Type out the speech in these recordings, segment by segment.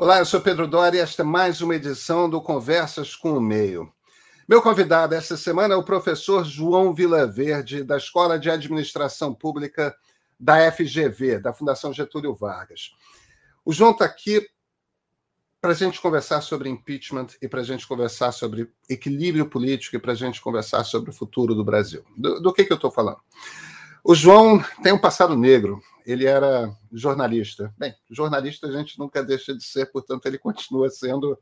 Olá, eu sou Pedro Dori e esta é mais uma edição do Conversas com o Meio. Meu convidado esta semana é o professor João Vilaverde, da Escola de Administração Pública da FGV, da Fundação Getúlio Vargas. O João está aqui para a gente conversar sobre impeachment e para a gente conversar sobre equilíbrio político e para a gente conversar sobre o futuro do Brasil. Do, do que, que eu estou falando? O João tem um passado negro ele era jornalista. Bem, jornalista a gente nunca deixa de ser, portanto, ele continua sendo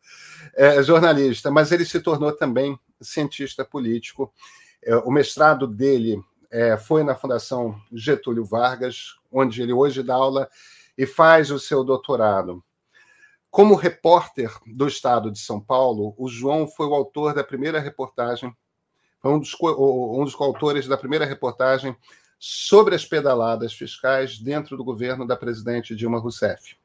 é, jornalista, mas ele se tornou também cientista político. É, o mestrado dele é, foi na Fundação Getúlio Vargas, onde ele hoje dá aula e faz o seu doutorado. Como repórter do Estado de São Paulo, o João foi o autor da primeira reportagem, foi um dos, um dos coautores da primeira reportagem sobre as pedaladas fiscais dentro do governo da presidente Dilma Rousseff.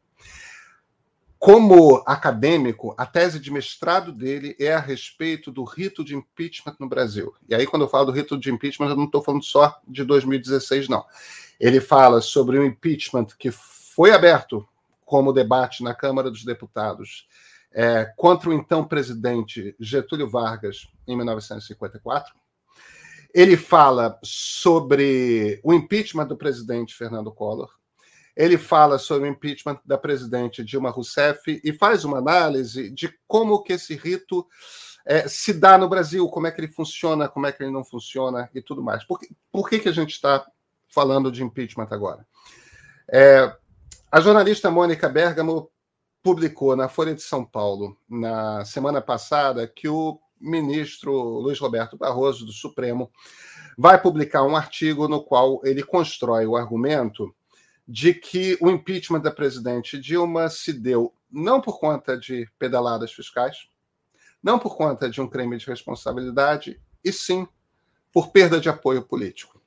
Como acadêmico, a tese de mestrado dele é a respeito do rito de impeachment no Brasil. E aí, quando eu falo do rito de impeachment, eu não estou falando só de 2016, não. Ele fala sobre o impeachment que foi aberto como debate na Câmara dos Deputados é, contra o então presidente Getúlio Vargas em 1954 ele fala sobre o impeachment do presidente Fernando Collor, ele fala sobre o impeachment da presidente Dilma Rousseff e faz uma análise de como que esse rito é, se dá no Brasil, como é que ele funciona, como é que ele não funciona e tudo mais. Por que, por que, que a gente está falando de impeachment agora? É, a jornalista Mônica Bergamo publicou na Folha de São Paulo, na semana passada, que o ministro Luiz Roberto Barroso, do Supremo, vai publicar um artigo no qual ele constrói o argumento de que o impeachment da presidente Dilma se deu não por conta de pedaladas fiscais, não por conta de um crime de responsabilidade, e sim por perda de apoio político.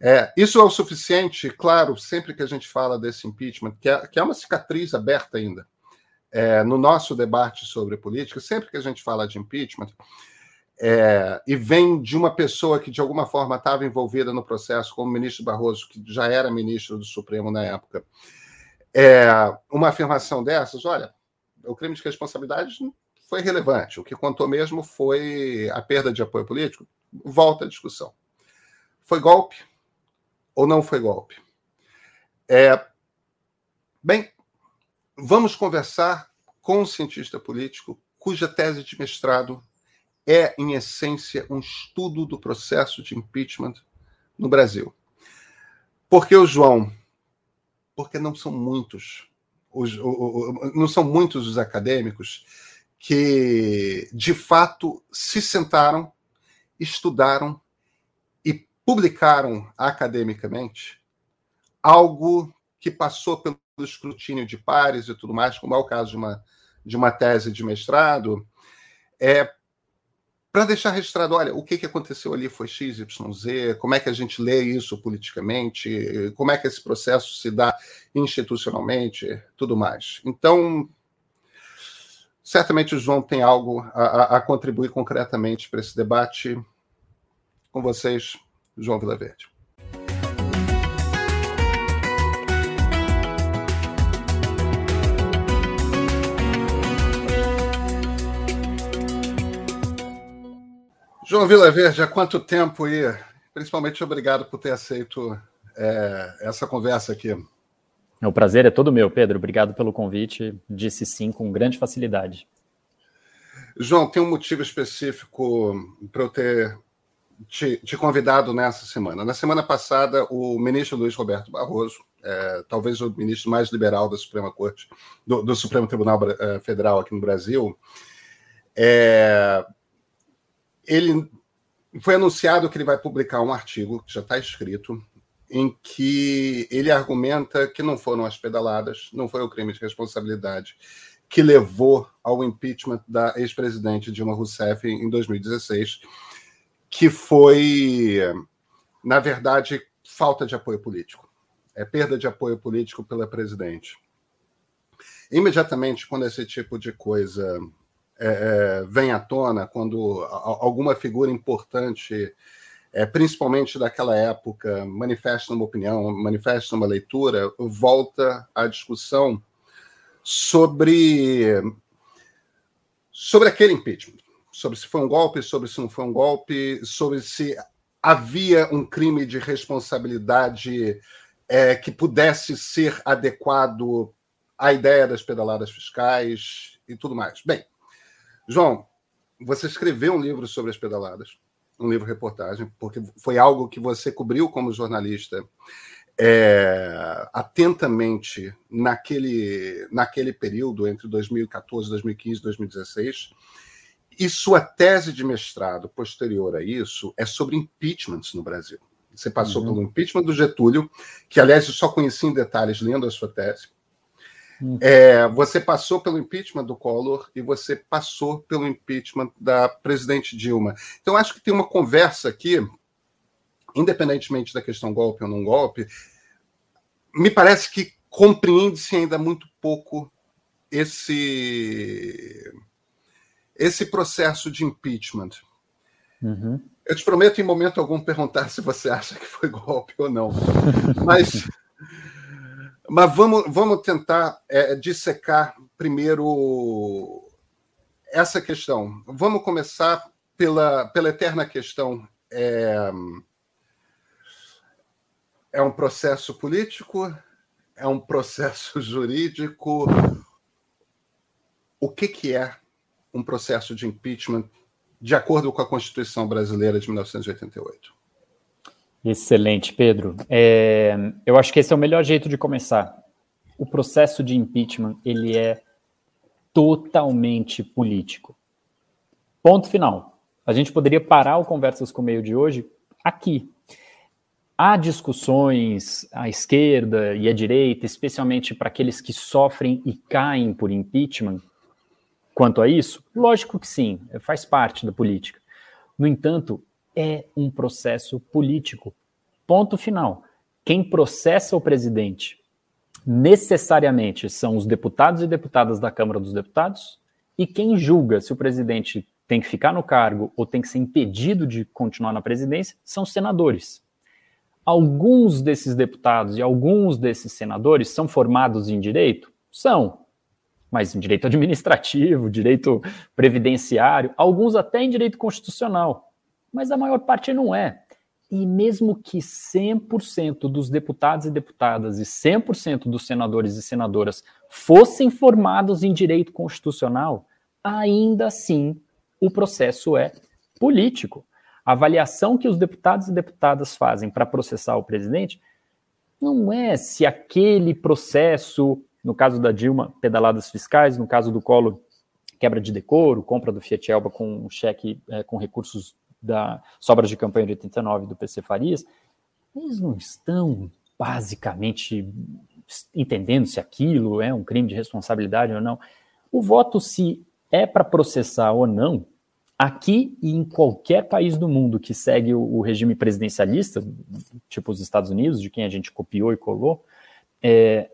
É, isso é o suficiente, claro, sempre que a gente fala desse impeachment, que é, que é uma cicatriz aberta ainda é, no nosso debate sobre política, sempre que a gente fala de impeachment, é, e vem de uma pessoa que de alguma forma estava envolvida no processo, como o ministro Barroso, que já era ministro do Supremo na época, é, uma afirmação dessas, olha, o crime de responsabilidade foi relevante. O que contou mesmo foi a perda de apoio político. Volta à discussão. Foi golpe ou não foi golpe? É, bem, Vamos conversar com um cientista político cuja tese de mestrado é, em essência, um estudo do processo de impeachment no Brasil. Por que o João? Porque não são muitos, os, não são muitos os acadêmicos que, de fato, se sentaram, estudaram e publicaram academicamente algo que passou pelo do escrutínio de pares e tudo mais, como é o caso de uma, de uma tese de mestrado, é para deixar registrado, olha, o que, que aconteceu ali foi X, Y, Z, como é que a gente lê isso politicamente, como é que esse processo se dá institucionalmente, tudo mais. Então, certamente o João tem algo a, a contribuir concretamente para esse debate. Com vocês, João Vilaverde. João Vila Verde, há quanto tempo e principalmente obrigado por ter aceito é, essa conversa aqui. O prazer é todo meu, Pedro. Obrigado pelo convite. Disse sim com grande facilidade. João, tem um motivo específico para eu ter te, te, convidado nessa semana. Na semana passada, o ministro Luiz Roberto Barroso, é, talvez o ministro mais liberal da Suprema Corte, do, do Supremo Tribunal é, Federal aqui no Brasil, é, ele foi anunciado que ele vai publicar um artigo que já está escrito em que ele argumenta que não foram as pedaladas, não foi o crime de responsabilidade que levou ao impeachment da ex-presidente Dilma Rousseff em 2016, que foi, na verdade, falta de apoio político, é perda de apoio político pela presidente. Imediatamente, quando esse tipo de coisa é, é, vem à tona, quando alguma figura importante, é, principalmente daquela época, manifesta uma opinião, manifesta uma leitura, volta à discussão sobre, sobre aquele impeachment, sobre se foi um golpe, sobre se não foi um golpe, sobre se havia um crime de responsabilidade é, que pudesse ser adequado à ideia das pedaladas fiscais e tudo mais. Bem, João, você escreveu um livro sobre as pedaladas, um livro reportagem, porque foi algo que você cobriu como jornalista é, atentamente naquele, naquele período entre 2014, 2015 2016. E sua tese de mestrado posterior a isso é sobre impeachments no Brasil. Você passou uhum. pelo impeachment do Getúlio, que, aliás, eu só conheci em detalhes lendo a sua tese. É, você passou pelo impeachment do Collor e você passou pelo impeachment da presidente Dilma. Então, acho que tem uma conversa aqui, independentemente da questão golpe ou não golpe, me parece que compreende-se ainda muito pouco esse esse processo de impeachment. Uhum. Eu te prometo, em momento algum, perguntar se você acha que foi golpe ou não. Mas, mas vamos, vamos tentar é, dissecar primeiro essa questão. Vamos começar pela, pela eterna questão. É, é um processo político? É um processo jurídico? O que, que é um processo de impeachment de acordo com a Constituição brasileira de 1988. Excelente, Pedro. É, eu acho que esse é o melhor jeito de começar. O processo de impeachment ele é totalmente político. Ponto final. A gente poderia parar o Conversas com o Meio de hoje aqui. Há discussões à esquerda e à direita, especialmente para aqueles que sofrem e caem por impeachment, quanto a isso? Lógico que sim, faz parte da política. No entanto, é um processo político. Ponto final. Quem processa o presidente necessariamente são os deputados e deputadas da Câmara dos Deputados, e quem julga se o presidente tem que ficar no cargo ou tem que ser impedido de continuar na presidência são os senadores. Alguns desses deputados e alguns desses senadores são formados em direito? São, mas em direito administrativo, direito previdenciário, alguns até em direito constitucional, mas a maior parte não é. E mesmo que 100% dos deputados e deputadas e 100% dos senadores e senadoras fossem formados em direito constitucional, ainda assim o processo é político. A avaliação que os deputados e deputadas fazem para processar o presidente não é se aquele processo no caso da Dilma, pedaladas fiscais. No caso do Collor, quebra de decoro, compra do Fiat Elba com cheque é, com recursos da sobras de campanha de 89 do PC Farias. Eles não estão basicamente entendendo se aquilo é um crime de responsabilidade ou não. O voto, se é para processar ou não, aqui e em qualquer país do mundo que segue o, regime presidencialista, tipo os Estados Unidos, de quem a gente copiou e colou, é,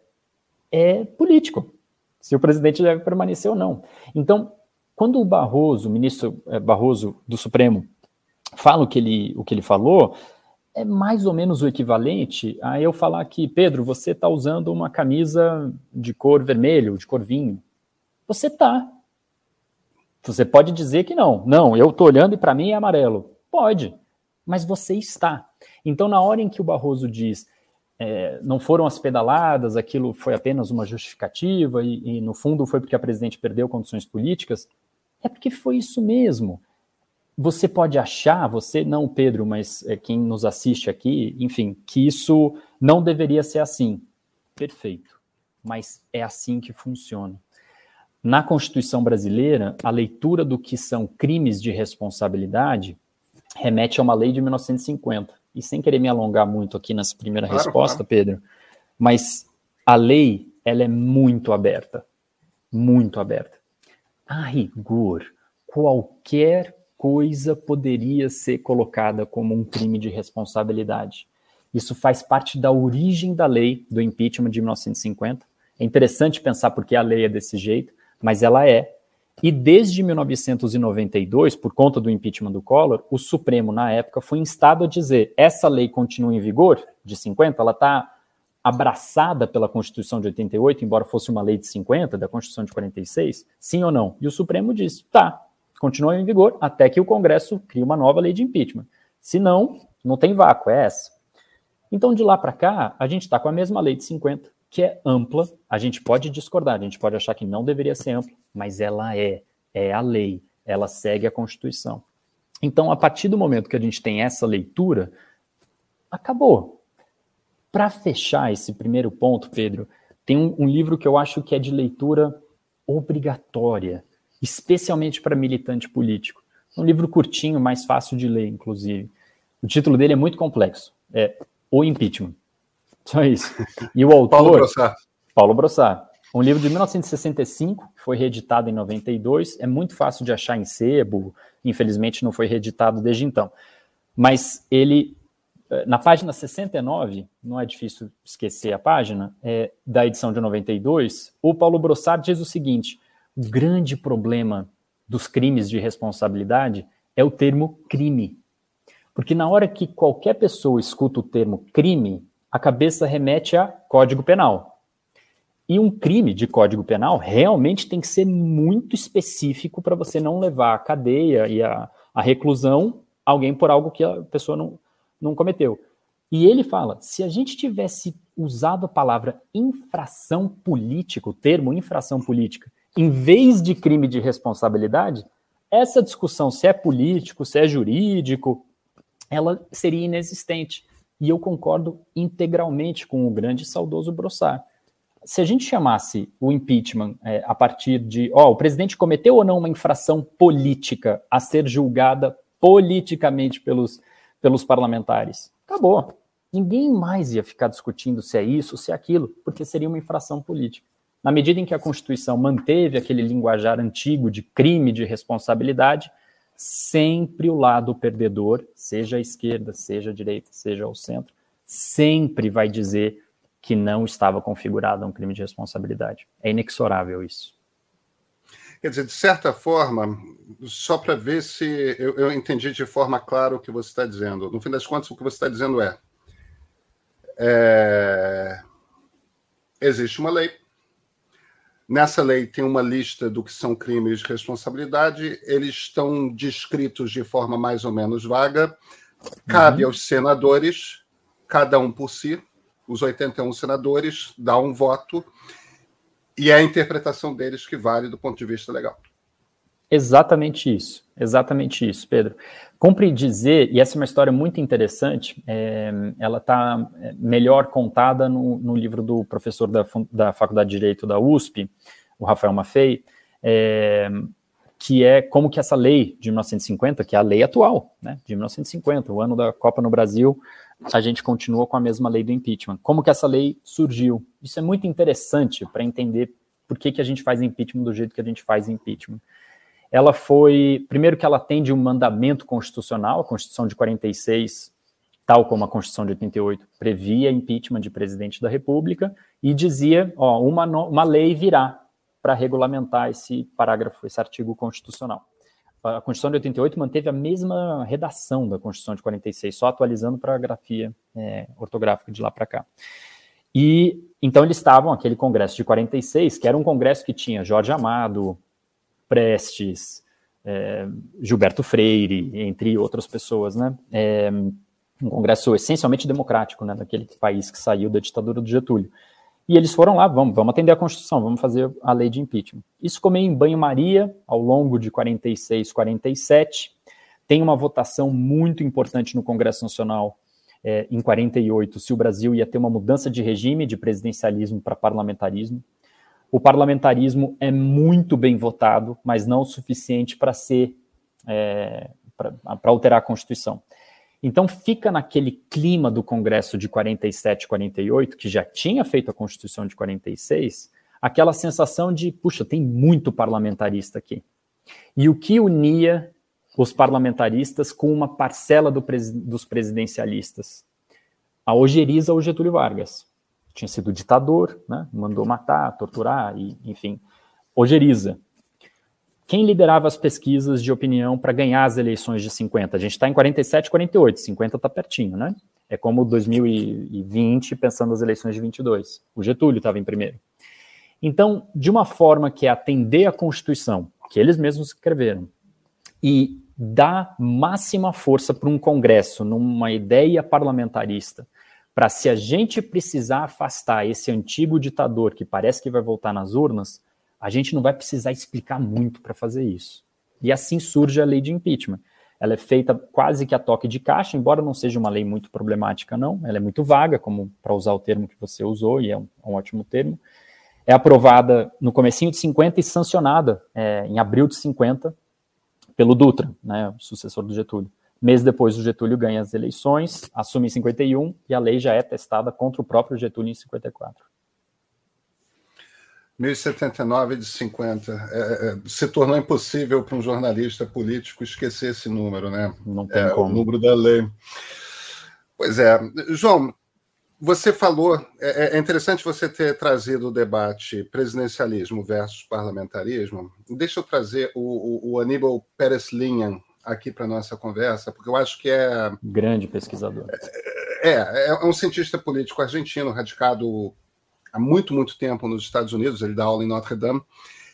é político, se o presidente deve permanecer ou não. Então, quando o Barroso, o ministro é, Barroso do Supremo, fala o que ele, o que ele falou, é mais ou menos o equivalente a eu falar que, Pedro, você está usando uma camisa de cor vermelho, de cor vinho. Você está. Você pode dizer que não. Não, eu estou olhando e para mim é amarelo. Pode, mas você está. Então, na hora em que o Barroso diz é, não foram as pedaladas, aquilo foi apenas uma justificativa e, e, no fundo foi porque a presidente perdeu condições políticas, é porque foi isso mesmo. Você pode achar, você não, Pedro, mas é, quem nos assiste aqui, enfim, que isso não deveria ser assim. Perfeito. Mas é assim que funciona. Na Constituição brasileira, a leitura do que são crimes de responsabilidade remete a uma lei de 1950 e sem querer me alongar muito aqui nessa primeira claro, resposta, claro. Pedro, mas a lei ela é muito aberta, muito aberta. A rigor, qualquer coisa poderia ser colocada como um crime de responsabilidade. Isso faz parte da origem da lei do impeachment de 1950. É interessante pensar porque a lei é desse jeito, mas ela é. E desde 1992, por conta do impeachment do Collor, o Supremo, na época, foi instado a dizer: essa lei continua em vigor, de 50, ela está abraçada pela Constituição de 88, embora fosse uma lei de 50, da Constituição de 46? Sim ou não? E o Supremo disse: tá, continua em vigor até que o Congresso crie uma nova lei de impeachment. Se não, não tem vácuo, é essa. Então, de lá para cá, a gente está com a mesma lei de 50, que é ampla. A gente pode discordar, a gente pode achar que não deveria ser ampla, mas ela é, é a lei, ela segue a Constituição. Então, a partir do momento que a gente tem essa leitura, acabou. Para fechar esse primeiro ponto, Pedro, tem um, um, livro que eu acho que é de leitura obrigatória, especialmente para militante político. Um livro curtinho, mais fácil de ler, inclusive. O título dele é muito complexo. É O Impeachment. Só isso. E o autor. Paulo Brossard. Paulo Brossard. Um livro de 1965, que foi reeditado em 92. É muito fácil de achar em sebo. Infelizmente, não foi reeditado desde então. Mas ele, eh, na página 69, não é difícil esquecer a página, é, da edição de 92, o Paulo Brossard diz o seguinte: o grande problema dos crimes de responsabilidade é o termo crime. Porque na hora que qualquer pessoa escuta o termo crime, a cabeça remete a Código Penal. E um crime de Código Penal realmente tem que ser muito específico para você não levar à cadeia e à, reclusão alguém por algo que a pessoa não, não cometeu. E ele fala: se a gente tivesse usado a palavra infração política, o termo infração política, em vez de crime de responsabilidade, essa discussão se é político, se é jurídico, ela seria inexistente. E eu concordo integralmente com o grande e saudoso Brossard. Se a gente chamasse o impeachment é, a partir de, ó, o presidente cometeu ou não uma infração política a ser julgada politicamente pelos, pelos parlamentares, acabou. Ninguém mais ia ficar discutindo se é isso, se é aquilo, porque seria uma infração política. Na medida em que a Constituição manteve aquele linguajar antigo de crime de responsabilidade, sempre o lado perdedor, seja a esquerda, seja a direita, seja o centro, sempre vai dizer que não estava configurado um crime de responsabilidade. É inexorável isso. Quer dizer, de certa forma, só para ver se eu, eu, entendi de forma clara o que você está dizendo. No fim das contas, o que você está dizendo é, é existe uma lei, Nessa lei tem uma lista do que são crimes de responsabilidade, eles estão descritos de forma mais ou menos vaga. Cabe uhum. aos senadores, cada um por si, os 81 senadores, dar um voto, e é a interpretação deles que vale do ponto de vista legal. Exatamente isso, exatamente isso, Pedro. Cumpre dizer, e essa é uma história muito interessante, é, ela está é, melhor contada no, no, livro do professor da, da Faculdade de Direito da USP, o Rafael Maffei, é, que é como que essa lei de 1950, que é a lei atual, né, de 1950, o ano da Copa no Brasil, a gente continua com a mesma lei do impeachment. Como que essa lei surgiu? Isso é muito interessante para entender por que, que a gente faz impeachment do jeito que a gente faz impeachment ela foi, primeiro que ela atende um mandamento constitucional, a Constituição de 46, tal como a Constituição de 88, previa impeachment de presidente da República e dizia, ó, uma, uma lei virá para regulamentar esse parágrafo, esse artigo constitucional. A Constituição de 88 manteve a mesma redação da Constituição de 46, só atualizando para a grafia é, ortográfica de lá para cá. E então eles estavam, aquele Congresso de 46, que era um congresso que tinha Jorge Amado, Prestes, é, Gilberto Freire, entre outras pessoas, né? É, um congresso essencialmente democrático, né, daquele país que saiu da ditadura do Getúlio. E eles foram lá, vamos, vamos atender a Constituição, vamos fazer a lei de impeachment. Isso meio em banho-maria ao longo de 46, 47. Tem uma votação muito importante no Congresso Nacional é, em 48, se o Brasil ia ter uma mudança de regime de presidencialismo para parlamentarismo o parlamentarismo é muito bem votado, mas não o suficiente para ser é, para alterar a Constituição. Então fica naquele clima do Congresso de 47, 48, que já tinha feito a Constituição de 46, aquela sensação de, puxa, tem muito parlamentarista aqui. E o que unia os parlamentaristas com uma parcela do dos presidencialistas? A ojeriza ou Getúlio Vargas tinha sido ditador, né? mandou matar, torturar, e, enfim, ojeriza. Quem liderava as pesquisas de opinião para ganhar as eleições de 50? A gente está em 47, 48, 50 está pertinho, né? É como 2020, pensando nas eleições de 22. O Getúlio estava em primeiro. Então, de uma forma que é atender à Constituição, que eles mesmos escreveram, e dar máxima força para um Congresso, numa ideia parlamentarista, para se a gente precisar afastar esse antigo ditador que parece que vai voltar nas urnas, a gente não vai precisar explicar muito para fazer isso. E assim surge a lei de impeachment. Ela é feita quase que a toque de caixa, embora não seja uma lei muito problemática, não. Ela é muito vaga, como para usar o termo que você usou, e é um, um ótimo termo. É aprovada no comecinho de 50 e sancionada é, em abril de 50 pelo Dutra, né, o sucessor do Getúlio. Mês depois, o Getúlio ganha as eleições, assume em 51 e a lei já é testada contra o próprio Getúlio em 54. 1079 de 50. É, é, se tornou impossível para um jornalista político esquecer esse número, né? Não tem é, como. O número da lei. Pois é. João, você falou. É, é interessante você ter trazido o debate presidencialismo versus parlamentarismo. Deixa eu trazer o, o, o Aníbal Pérez Linhan aqui para nossa conversa, porque eu acho que é. Grande pesquisador. É, é um cientista político argentino, radicado há muito, muito tempo nos Estados Unidos, ele dá aula em Notre Dame,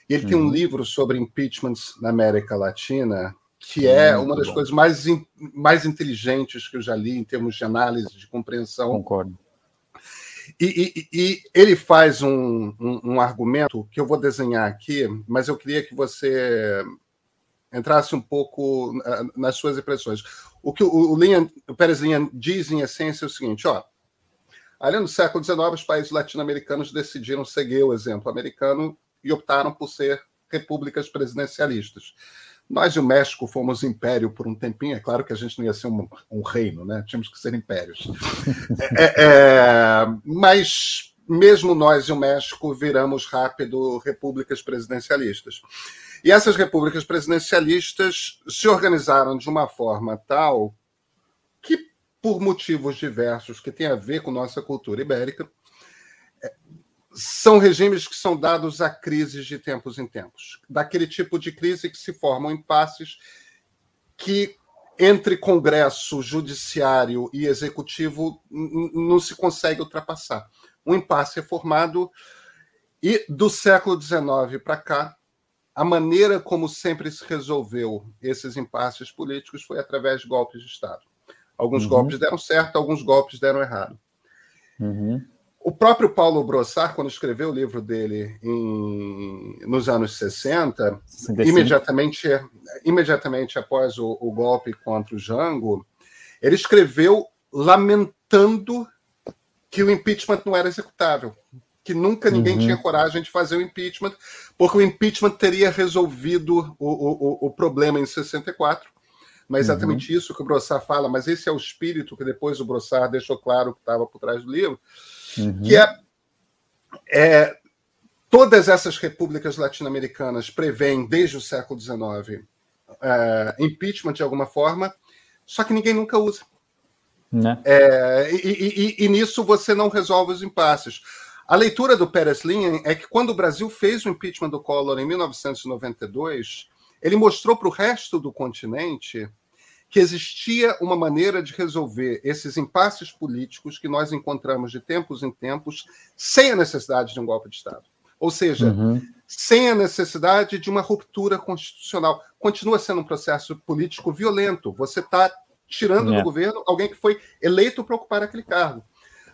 e ele uhum. tem um uhum. livro sobre impeachments na América Latina, que é uma das bom. coisas mais, in, mais inteligentes que eu já li em termos de análise, de compreensão. Concordo. E, e, e ele faz um, um, um, argumento que eu vou desenhar aqui, mas eu queria que você entrasse um pouco nas suas impressões. O que o, o, Linha, o Pérez Linha diz, em essência, é o seguinte: ó, Ali no século XIX, os países latino-americanos decidiram seguir o exemplo americano e optaram por ser repúblicas presidencialistas. Nós e o México fomos império por um tempinho, é claro que a gente não ia ser um, um reino, né? Tínhamos que ser impérios. É, é, mas mesmo nós e o México viramos rápido repúblicas presidencialistas. E essas repúblicas presidencialistas se organizaram de uma forma tal que por motivos diversos que têm a ver com nossa cultura ibérica, é, são regimes que são dados a crises de tempos em tempos. Daquele tipo de crise que se formam impasses que, entre Congresso, Judiciário e Executivo, não se consegue ultrapassar. Um impasse é formado e, do século XIX para cá, a maneira como sempre se resolveu esses impasses políticos foi através de golpes de Estado. Alguns uhum. golpes deram certo, alguns golpes deram errado. Uhum. O próprio Paulo Brossard, quando escreveu o livro dele em, nos anos 60, imediatamente, imediatamente após o, o, golpe contra o Jango, ele escreveu lamentando que o impeachment não era executável, que nunca ninguém uhum. tinha coragem de fazer o impeachment, porque o impeachment teria resolvido o, o, o problema em 64 não é exatamente uhum. isso que o Brossard fala, mas esse é o espírito que depois o Brossard deixou claro que estava por trás do livro, uhum. que é, é, todas essas repúblicas latino-americanas prevêem desde o século XIX é, impeachment de alguma forma, só que ninguém nunca usa. Né? É, e, e, e, nisso você não resolve os impasses. A leitura do Pérez Linha é que quando o Brasil fez o impeachment do Collor em 1992, ele mostrou para o resto do continente que existia uma maneira de resolver esses impasses políticos que nós encontramos de tempos em tempos sem a necessidade de um golpe de Estado. Ou seja, uhum. sem a necessidade de uma ruptura constitucional. Continua sendo um processo político violento. Você está tirando é. do governo alguém que foi eleito para ocupar aquele cargo,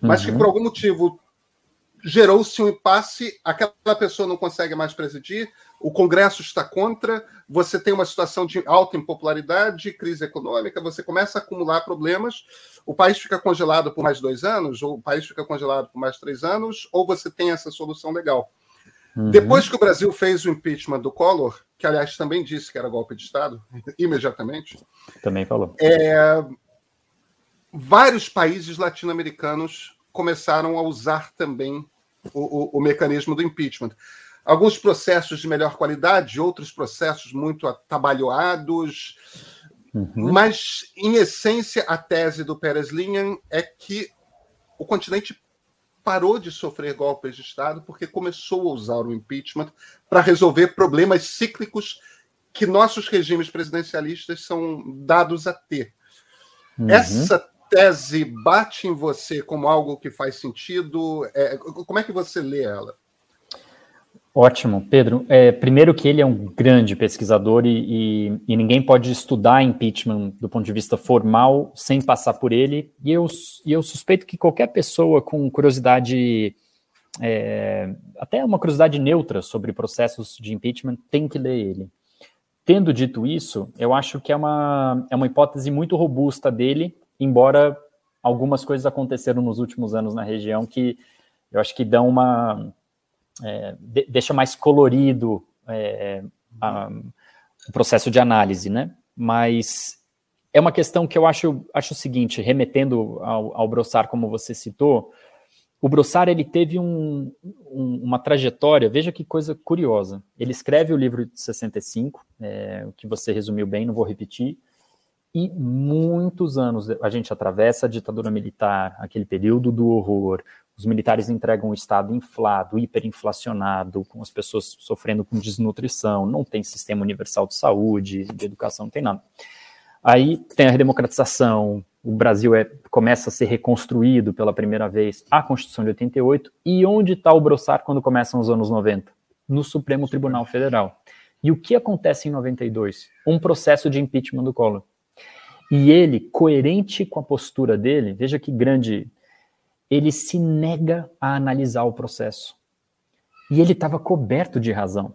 mas uhum. que por algum motivo gerou-se um impasse, aquela pessoa não consegue mais presidir, o Congresso está contra, você tem uma situação de alta impopularidade, crise econômica, você começa a acumular problemas, o país fica congelado por mais dois anos, ou o país fica congelado por mais três anos, ou você tem essa solução legal. Uhum. Depois que o Brasil fez o impeachment do Collor, que aliás também disse que era golpe de Estado, imediatamente. Também falou. É, vários países latino-americanos começaram a usar também o, o, o mecanismo do impeachment. Alguns processos de melhor qualidade, outros processos muito atabalhoados. Uhum. Mas, em essência, a tese do Pérez Linhan é que o continente parou de sofrer golpes de Estado porque começou a usar o impeachment para resolver problemas cíclicos que nossos regimes presidencialistas são dados a ter. Uhum. Essa tese bate em você como algo que faz sentido? É, como é que você lê ela? Ótimo, Pedro. É, primeiro que ele é um grande pesquisador e, e, e, ninguém pode estudar impeachment do ponto de vista formal sem passar por ele. E eu, e eu suspeito que qualquer pessoa com curiosidade, é, até uma curiosidade neutra sobre processos de impeachment, tem que ler ele. Tendo dito isso, eu acho que é uma, é uma hipótese muito robusta dele, embora algumas coisas aconteceram nos últimos anos na região que eu acho que dão uma é, de, deixa mais colorido é, a, o processo de análise, né? Mas é uma questão que eu acho, acho o seguinte, remetendo ao, ao Brossard, como você citou, o Brossard ele teve um, um, uma trajetória, veja que coisa curiosa. Ele escreve o livro de 65, é, que você resumiu bem, não vou repetir, e muitos anos a gente atravessa a ditadura militar, aquele período do horror, os militares entregam um Estado inflado, hiperinflacionado, com as pessoas sofrendo com desnutrição, não tem sistema universal de saúde, de educação, não tem nada. Aí tem a redemocratização, o Brasil é, começa a ser reconstruído pela primeira vez, a Constituição de 88, e onde está o Brossard quando começam os anos 90? No Supremo Tribunal Federal. E o que acontece em 92? Um processo de impeachment do Collor. E ele, coerente com a postura dele, veja que grande ele se nega a analisar o processo. E ele estava coberto de razão.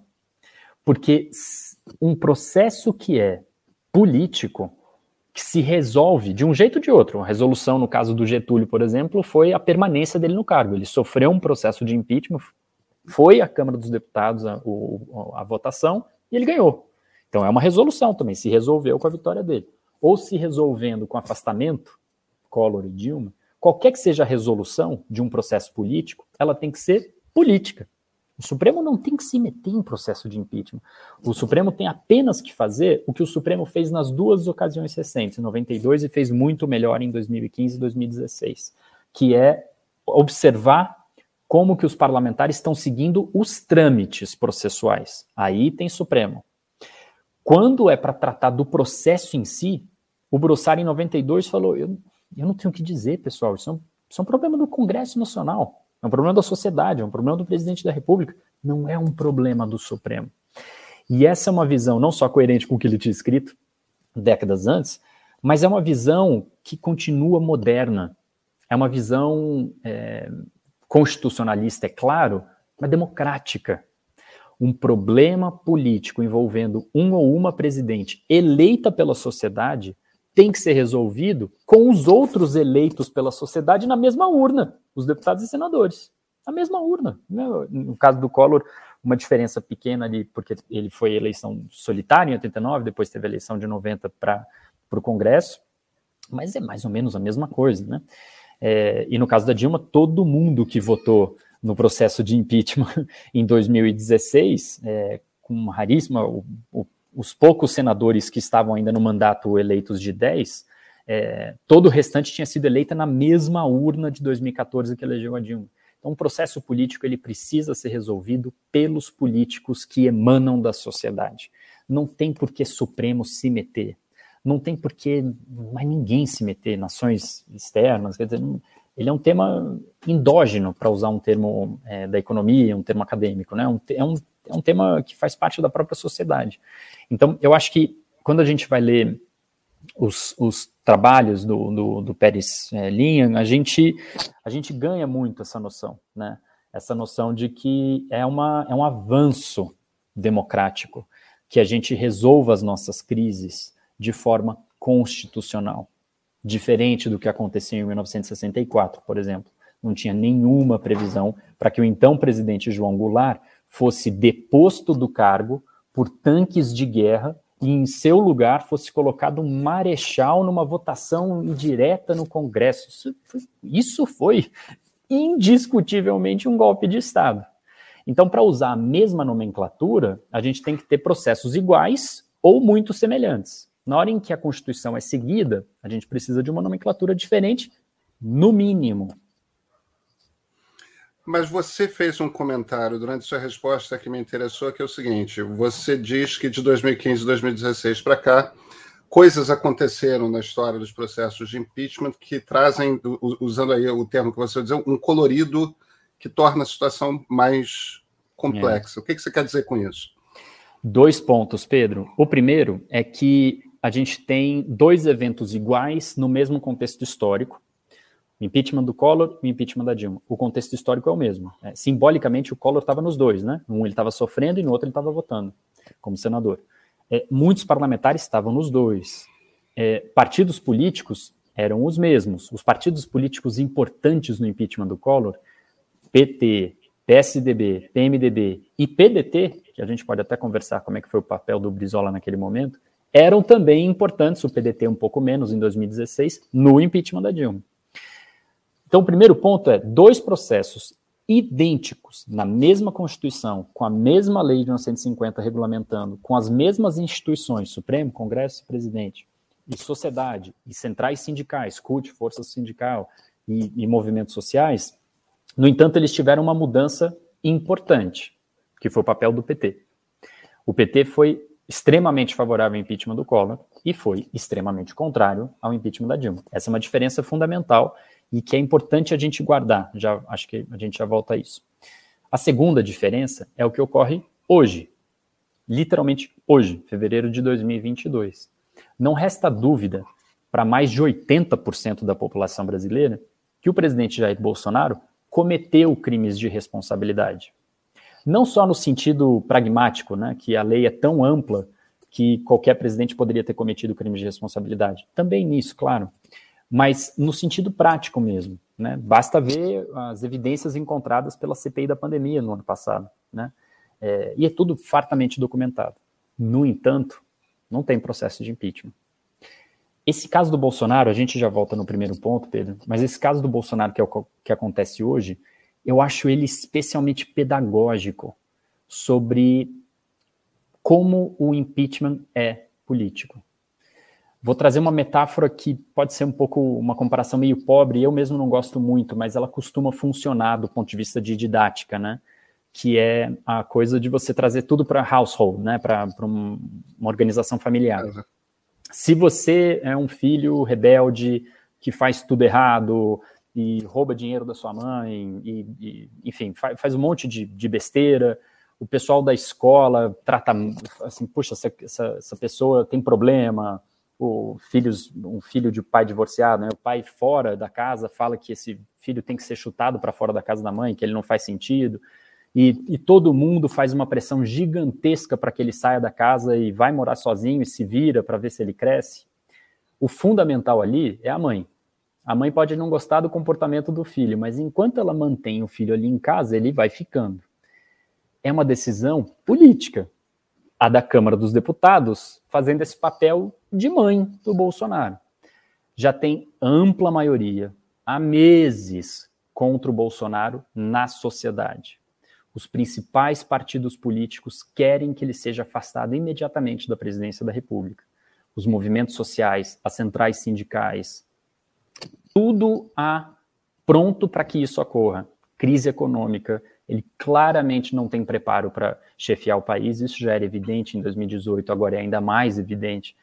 Porque um processo que é político, que se resolve de um jeito ou de outro, a resolução, no caso do Getúlio, por exemplo, foi a permanência dele no cargo. Ele sofreu um processo de impeachment, foi à Câmara dos Deputados a, a, a votação e ele ganhou. Então é uma resolução também, se resolveu com a vitória dele. Ou se resolvendo com afastamento, Collor e Dilma, qualquer que seja a resolução de um processo político, ela tem que ser política. O Supremo não tem que se meter em processo de impeachment. O Supremo tem apenas que fazer o que o Supremo fez nas duas ocasiões recentes, em 92 e fez muito melhor em 2015 e 2016, que é observar como que os parlamentares estão seguindo os trâmites processuais. Aí tem Supremo. Quando é para tratar do processo em si, o Brossard em 92 falou, eu eu não tenho o que dizer, pessoal. Isso é, um, isso é um problema do Congresso Nacional, é um problema da sociedade, é um problema do presidente da República. Não é um problema do Supremo. E essa é uma visão não só coerente com o que ele tinha escrito décadas antes, mas é uma visão que continua moderna. É uma visão é, constitucionalista, é claro, mas democrática. Um problema político envolvendo um ou uma presidente eleita pela sociedade tem que ser resolvido com os outros eleitos pela sociedade na mesma urna, os deputados e senadores. Na mesma urna. No caso do Collor, uma diferença pequena ali, porque ele foi eleição solitária em 89, depois teve a eleição de 90 para o Congresso, mas é mais ou menos a mesma coisa, né? É, e no caso da Dilma, todo mundo que votou no processo de impeachment em 2016, é, com raríssima, o, o os poucos senadores que estavam ainda no mandato eleitos de 10, é, todo o restante tinha sido eleita na mesma urna de 2014 que elegeu a Dilma. Então, o processo político ele precisa ser resolvido pelos políticos que emanam da sociedade. Não tem por que Supremo se meter. Não tem por que mais ninguém se meter, nações externas. Quer dizer, ele é um tema endógeno, para usar um termo é, da economia, um termo acadêmico. Né? Um, é, um, é um tema que faz parte da própria sociedade. Então, eu acho que quando a gente vai ler os, os trabalhos do, do, do Pérez é, Linha, a gente, a gente ganha muito essa noção, né? Essa noção de que é, uma, é um avanço democrático, que a gente resolva as nossas crises de forma constitucional, diferente do que aconteceu em 1964, por exemplo. Não tinha nenhuma previsão para que o então presidente João Goulart fosse deposto do cargo por tanques de guerra e em seu lugar fosse colocado um marechal numa votação indireta no Congresso. Isso foi, isso foi indiscutivelmente um golpe de Estado. Então, para usar a mesma nomenclatura, a gente tem que ter processos iguais ou muito semelhantes. Na hora em que a Constituição é seguida, a gente precisa de uma nomenclatura diferente, no mínimo. Mas você fez um comentário durante sua resposta que me interessou, que é o seguinte: você diz que de 2015 a 2016 para cá, coisas aconteceram na história dos processos de impeachment que trazem, usando aí o termo que você dizer, um colorido que torna a situação mais complexa. É. O que você quer dizer com isso? Dois pontos, Pedro. O primeiro é que a gente tem dois eventos iguais no mesmo contexto histórico. O impeachment do Collor e o impeachment da Dilma. O contexto histórico é o mesmo. É, simbolicamente, o Collor estava nos dois, né? Um ele estava sofrendo e no outro ele estava votando como senador. É, muitos parlamentares estavam nos dois. É, partidos políticos eram os mesmos. Os partidos políticos importantes no impeachment do Collor, PT, PSDB, PMDB e PDT, que a gente pode até conversar como é que foi o papel do Brizola naquele momento, eram também importantes, o PDT um pouco menos em 2016, no impeachment da Dilma. Então, o primeiro ponto é dois processos idênticos na mesma Constituição, com a mesma lei de 1950 regulamentando, com as mesmas instituições, Supremo, Congresso Presidente, e sociedade, e centrais sindicais, CUT, Força Sindical e, e movimentos sociais, no entanto, eles tiveram uma mudança importante, que foi o papel do PT. O PT foi extremamente favorável ao impeachment do Collor e foi extremamente contrário ao impeachment da Dilma. Essa é uma diferença fundamental e que é importante a gente guardar. Já acho que a gente já volta a isso. A segunda diferença é o que ocorre hoje, literalmente hoje, fevereiro de 2022. Não resta dúvida para mais de 80% da população brasileira que o presidente Jair Bolsonaro cometeu crimes de responsabilidade. Não só no sentido pragmático, né, que a lei é tão ampla que qualquer presidente poderia ter cometido crimes de responsabilidade. Também nisso, claro mas no sentido prático mesmo. Né? Basta ver as evidências encontradas pela CPI da pandemia no ano passado. Né? É, e é tudo fartamente documentado. No entanto, não tem processo de impeachment. Esse caso do Bolsonaro, a gente já volta no primeiro ponto, Pedro, mas esse caso do Bolsonaro, que é o que acontece hoje, eu acho ele especialmente pedagógico sobre como o impeachment é político. Vou trazer uma metáfora que pode ser um pouco uma comparação meio pobre, eu mesmo não gosto muito, mas ela costuma funcionar do ponto de vista de didática, né? Que é a coisa de você trazer tudo para household, né? Para um, uma organização familiar. Uhum. Se você é um filho rebelde que faz tudo errado e rouba dinheiro da sua mãe, e, e enfim, faz, faz, um monte de, de besteira, o pessoal da escola trata assim, puxa, essa, essa, essa pessoa tem problema o filhos, um filho de pai divorciado, né? o pai fora da casa fala que esse filho tem que ser chutado para fora da casa da mãe, que ele não faz sentido, e, e todo mundo faz uma pressão gigantesca para que ele saia da casa e vai morar sozinho e se vira para ver se ele cresce. O fundamental ali é a mãe. A mãe pode não gostar do comportamento do filho, mas enquanto ela mantém o filho ali em casa, ele vai ficando. É uma decisão política a da Câmara dos Deputados fazendo esse papel de mãe do Bolsonaro. Já tem ampla maioria há meses contra o Bolsonaro na sociedade. Os principais partidos políticos querem que ele seja afastado imediatamente da presidência da República. Os movimentos sociais, as centrais sindicais, tudo há pronto para que isso ocorra. Crise econômica, ele claramente não tem preparo para chefiar o país, isso já era evidente em 2018, agora é ainda mais evidente.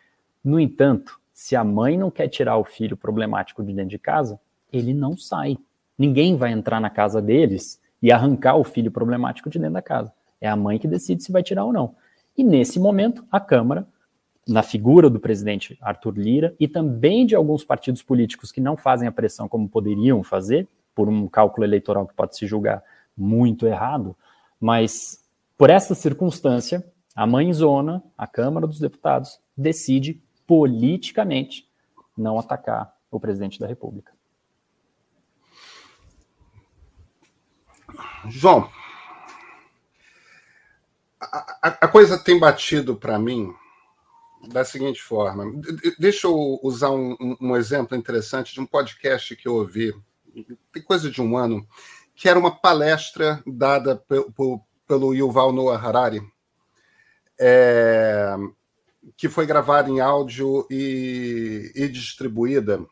No entanto, se a mãe não quer tirar o filho problemático de dentro de casa, ele não sai. Ninguém vai entrar na casa deles e arrancar o filho problemático de dentro da casa. É a mãe que decide se vai tirar ou não. E nesse momento, a Câmara, na figura do presidente Arthur Lira e também de alguns partidos políticos que não fazem a pressão como poderiam fazer, por um cálculo eleitoral que pode se julgar muito errado, mas por essa circunstância, a mãezona, a Câmara dos Deputados, decide politicamente não atacar o presidente da República. João, a, a coisa tem batido para mim da seguinte forma. Deixa eu usar um, um, exemplo interessante de um podcast que eu ouvi, tem coisa de um ano, que era uma palestra dada pelo, pelo Yuval Noah Harari, é, que foi gravada em áudio e, e distribuída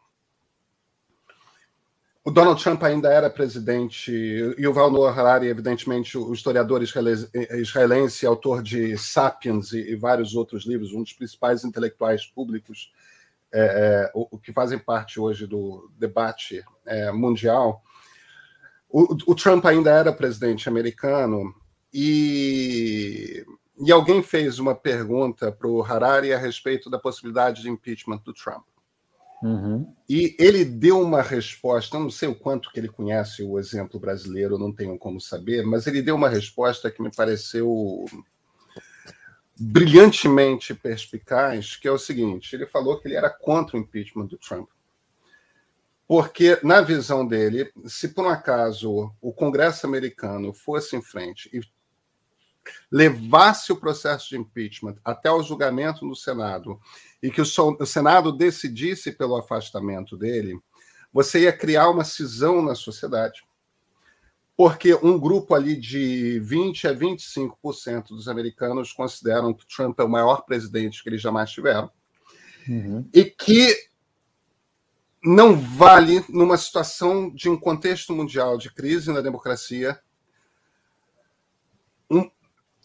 o Donald Trump ainda era presidente, e o Val Noah Harari, evidentemente, o historiador israelense, autor de Sapiens e, e, vários outros livros, um dos principais intelectuais públicos é, é, o, o, que fazem parte hoje do debate é, mundial. O, o, Trump ainda era presidente americano e, e alguém fez uma pergunta para o Harari a respeito da possibilidade de impeachment do Trump. Uhum. E ele deu uma resposta, não sei o quanto que ele conhece o exemplo brasileiro, não tenho como saber, mas ele deu uma resposta que me pareceu brilhantemente perspicaz, que é o seguinte: ele falou que ele era contra o impeachment do Trump. Porque, na visão dele, se por um acaso o Congresso americano fosse em frente e levasse o processo de impeachment até o julgamento no Senado e que o Senado decidisse pelo afastamento dele, você ia criar uma cisão na sociedade. Porque um grupo ali de 20 a 25% dos americanos consideram que Trump é o maior presidente que eles jamais tiveram. Uhum. E que não vale, numa situação de um contexto mundial de crise na democracia, um,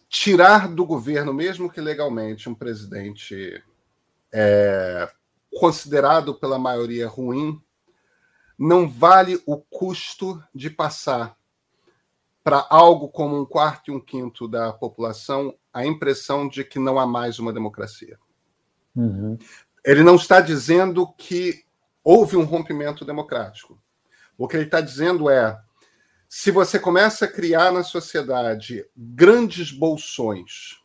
tirar do governo, mesmo que legalmente, um presidente é, considerado pela maioria ruim, não vale o custo de passar para algo como um quarto e um quinto da população a impressão de que não há mais uma democracia. Uhum. Ele não está dizendo que houve um rompimento democrático. O que ele está dizendo é: se você começa a criar na sociedade grandes bolsões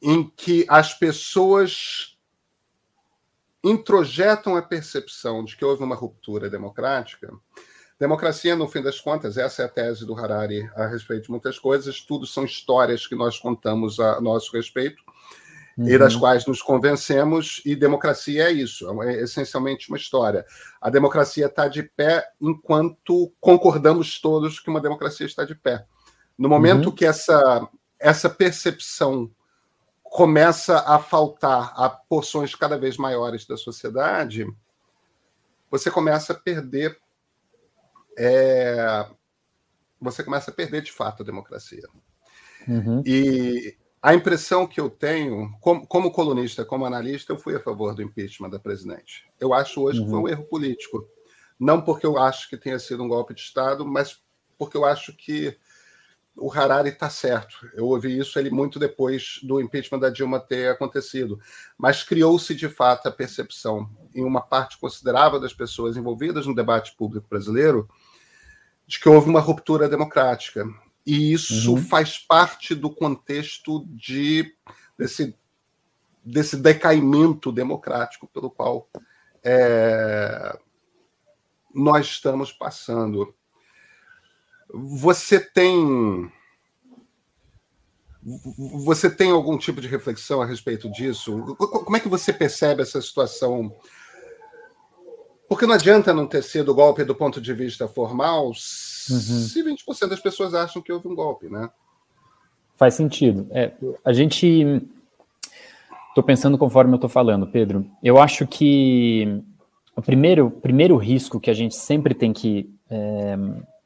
em que as pessoas introjetam a percepção de que houve uma ruptura democrática. Democracia, no fim das contas, essa é a tese do Harari a respeito de muitas coisas, tudo são histórias que nós contamos a nosso respeito uhum. e das quais nos convencemos, e democracia é isso, é essencialmente uma história. A democracia está de pé enquanto concordamos todos que uma democracia está de pé. No momento uhum. que essa, essa percepção começa a faltar a porções cada vez maiores da sociedade, você começa a perder. É, você começa a perder de fato a democracia. Uhum. E a impressão que eu tenho, como, como, colunista, como analista, eu fui a favor do impeachment da presidente. Eu acho hoje uhum. que foi um uhum. erro político. Não porque eu acho que tenha sido um golpe de Estado, mas porque eu acho que o Harari está certo. Eu ouvi isso ele muito depois do impeachment da Dilma ter acontecido. Mas criou-se de fato a percepção em uma parte considerável das pessoas envolvidas no debate público brasileiro de que houve uma ruptura democrática. E isso uhum. faz parte do contexto de desse, desse decaimento democrático pelo qual é, nós estamos passando. Você tem você tem algum tipo de reflexão a respeito disso? Como é que você percebe essa situação? Porque não adianta não ter sido golpe do ponto de vista formal uhum. se 20% das pessoas acham que houve um golpe, né? Faz sentido. É, a gente. Estou pensando conforme eu estou falando, Pedro. Eu acho que o primeiro, primeiro risco que a gente sempre tem que é,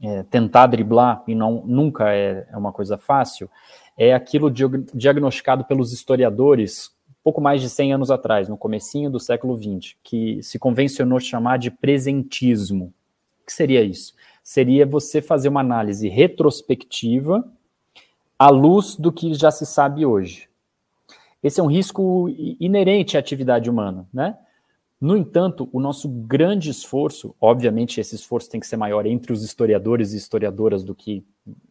é, tentar driblar, e não, nunca é, é uma coisa fácil, é aquilo diagnosticado pelos historiadores pouco mais de 100 anos atrás, no comecinho do século XX, que se convencionou chamar de presentismo. O que seria isso? Seria você fazer uma análise retrospectiva à luz do que já se sabe hoje. Esse é um risco inerente à atividade humana, né? No entanto, o nosso grande esforço, obviamente esse esforço tem que ser maior entre os historiadores e historiadoras do que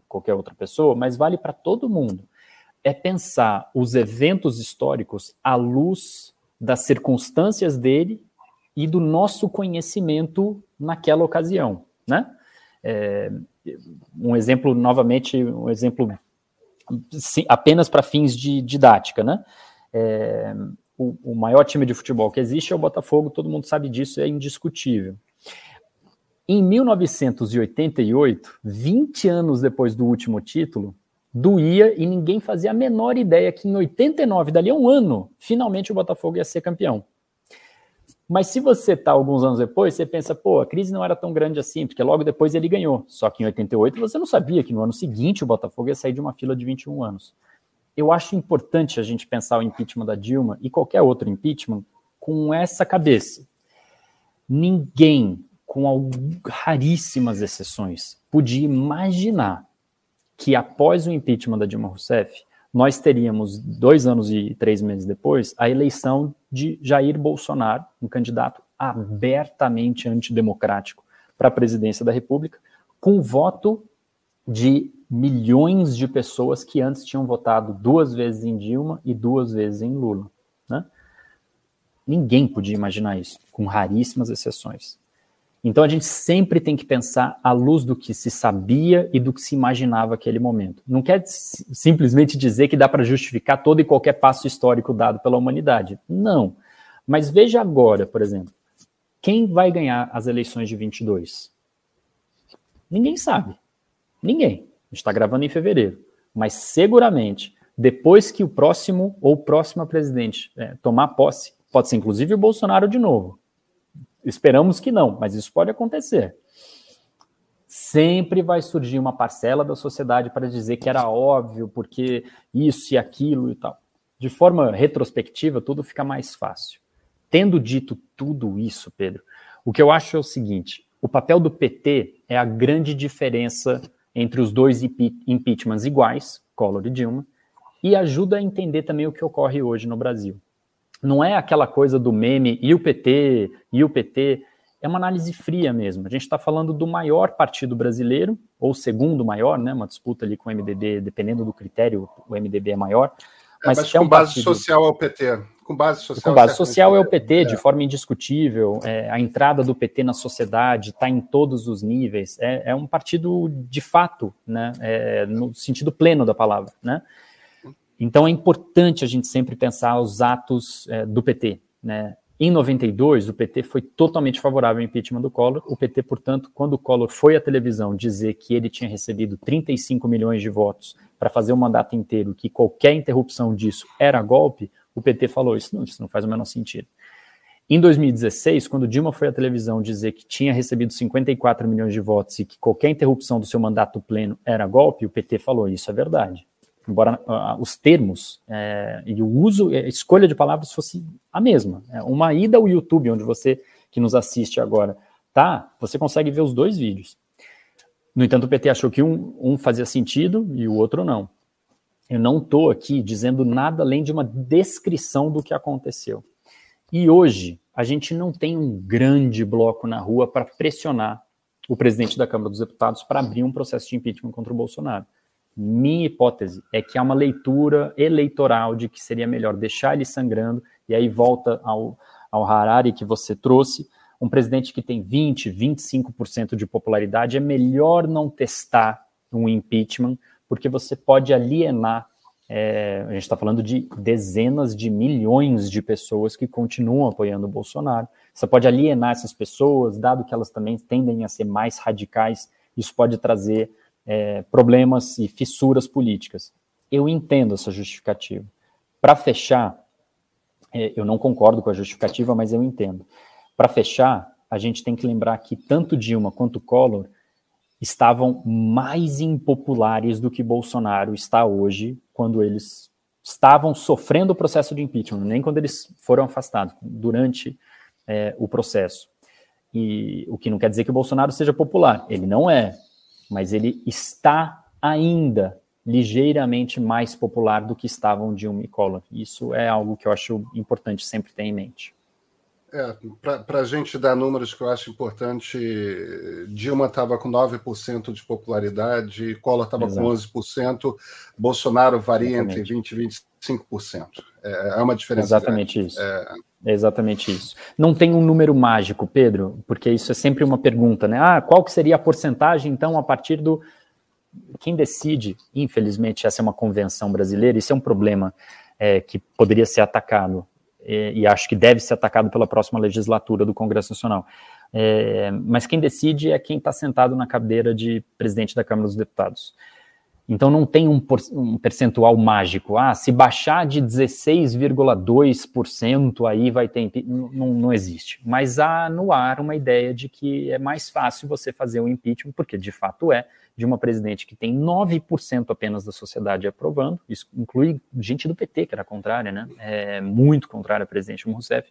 qualquer outra pessoa, mas vale para todo mundo, é pensar os eventos históricos à luz das circunstâncias dele e do nosso conhecimento naquela ocasião, né? É, um exemplo, novamente, um exemplo sim, apenas para fins de didática, né? É, o, o, maior time de futebol que existe é o Botafogo, todo mundo sabe disso, é indiscutível. Em 1988, 20 anos depois do último título, doía e ninguém fazia a menor ideia que em 89, dali a um ano, finalmente o Botafogo ia ser campeão. Mas se você está alguns anos depois, você pensa, pô, a crise não era tão grande assim, porque logo depois ele ganhou. Só que em 88 você não sabia que no ano seguinte o Botafogo ia sair de uma fila de 21 anos. Eu acho importante a gente pensar o impeachment da Dilma e qualquer outro impeachment com essa cabeça. Ninguém, com raríssimas exceções, podia imaginar que após o impeachment da Dilma Rousseff, nós teríamos, dois anos e três meses depois, a eleição de Jair Bolsonaro, um candidato abertamente antidemocrático para a presidência da República, com voto de milhões de pessoas que antes tinham votado duas vezes em Dilma e duas vezes em Lula. Né? Ninguém podia imaginar isso, com raríssimas exceções. Então a gente sempre tem que pensar à luz do que se sabia e do que se imaginava aquele momento. Não quer simplesmente dizer que dá para justificar todo e qualquer passo histórico dado pela humanidade. Não. Mas veja agora, por exemplo, quem vai ganhar as eleições de 22? Ninguém sabe. Ninguém. A gente está gravando em fevereiro. Mas seguramente, depois que o próximo ou próxima presidente é, tomar posse, pode ser inclusive o Bolsonaro de novo Esperamos que não, mas isso pode acontecer. Sempre vai surgir uma parcela da sociedade para dizer que era óbvio, porque isso e aquilo e tal. De forma retrospectiva, tudo fica mais fácil. Tendo dito tudo isso, Pedro, o que eu acho é o seguinte: o papel do PT é a grande diferença entre os dois impeachments iguais, Collor e Dilma, e ajuda a entender também o que ocorre hoje no Brasil não é aquela coisa do meme e o PT, e o PT. É uma análise fria mesmo. A gente está falando do maior partido brasileiro, ou segundo maior, né? Uma disputa ali com o MDB, dependendo do critério, o MDB é maior. Mas, é, mas é um com base partido... social é o PT. Com base social, com base social é o PT, é. de forma indiscutível. É, a entrada do PT na sociedade está em todos os níveis. É, é, um partido de fato, né? É, no sentido pleno da palavra, né? Então é importante a gente sempre pensar os atos é, do PT. Né? Em 92, o PT foi totalmente favorável ao impeachment do Collor. O PT, portanto, quando o Collor foi à televisão dizer que ele tinha recebido 35 milhões de votos para fazer o mandato inteiro, que qualquer interrupção disso era golpe, o PT falou: isso não, isso não faz o menor sentido. Em 2016, quando Dilma foi à televisão dizer que tinha recebido 54 milhões de votos e que qualquer interrupção do seu mandato pleno era golpe, o PT falou: isso é verdade embora uh, os termos é, e o uso, a escolha de palavras fosse a mesma. É, uma ida ao YouTube, onde você que nos assiste agora, tá? Você consegue ver os dois vídeos. No entanto, o PT achou que um, um fazia sentido e o outro não. Eu não estou aqui dizendo nada além de uma descrição do que aconteceu. E hoje, a gente não tem um grande bloco na rua para pressionar o presidente da Câmara dos Deputados para abrir um processo de impeachment contra o Bolsonaro. Minha hipótese é que há uma leitura eleitoral de que seria melhor deixar ele sangrando, e aí volta ao, ao Harari que você trouxe. Um presidente que tem 20, 25% de popularidade, é melhor não testar um impeachment, porque você pode alienar. É, a gente está falando de dezenas de milhões de pessoas que continuam apoiando o Bolsonaro. Você pode alienar essas pessoas, dado que elas também tendem a ser mais radicais. Isso pode trazer é, problemas e fissuras políticas. Eu entendo essa justificativa. Para fechar, é, eu não concordo com a justificativa, mas eu entendo. Para fechar, a gente tem que lembrar que tanto Dilma quanto Collor estavam mais impopulares do que Bolsonaro está hoje, quando eles estavam sofrendo o processo de impeachment, nem quando eles foram afastados, durante é, o processo. E o que não quer dizer que o Bolsonaro seja popular, ele não é, mas ele está ainda ligeiramente mais popular do que estavam Dilma e Collor. Isso é algo que eu acho importante sempre ter em mente. É, para a gente dar números que eu acho importante, Dilma estava com 9% de popularidade, Collor estava com 11%, Bolsonaro varia Exatamente. entre 20% e 25%. É, é uma diferença. Exatamente grande. isso. É... é... exatamente isso. Não tem um número mágico, Pedro, porque isso é sempre uma pergunta, né? Ah, qual que seria a porcentagem, então, a partir do. Quem decide, infelizmente, essa é uma convenção brasileira, isso é um problema é, que poderia ser atacado e, e, acho que deve ser atacado pela próxima legislatura do Congresso Nacional. É, mas quem decide é quem está sentado na cadeira de presidente da Câmara dos Deputados. Então não tem um, um percentual mágico. Ah, se baixar de 16,2% aí vai ter. Não, não existe. Mas há no ar uma ideia de que é mais fácil você fazer o um impeachment, porque de fato é, de uma presidente que tem 9% apenas da sociedade aprovando, isso inclui gente do PT, que era contrária, né? É muito contrária a presidente Rousseff,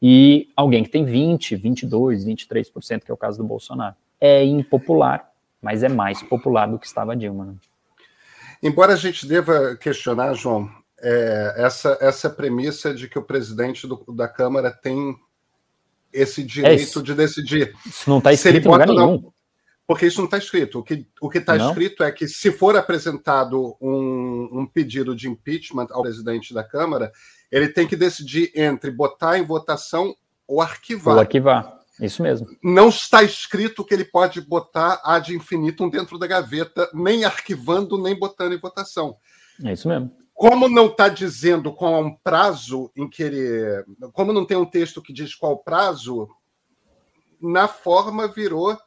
e alguém que tem 20, 22, 23%, que é o caso do Bolsonaro. É impopular, mas é mais popular do que estava Dilma. Né? Embora a gente deva questionar, João, é, essa, essa premissa de que o presidente do, da Câmara tem esse direito é de decidir. Isso não está escrito em lugar nenhum. Porque isso não está escrito. O que o está escrito é que, se for apresentado um, um pedido de impeachment ao presidente da Câmara, ele tem que decidir entre botar em votação ou arquivar. Ou arquivar. Isso mesmo. Não está escrito que ele pode botar ad infinitum dentro da gaveta, nem arquivando, nem botando em votação. É isso mesmo. Como não está dizendo qual é um prazo em que ele. Como não tem um texto que diz qual prazo, na forma virou.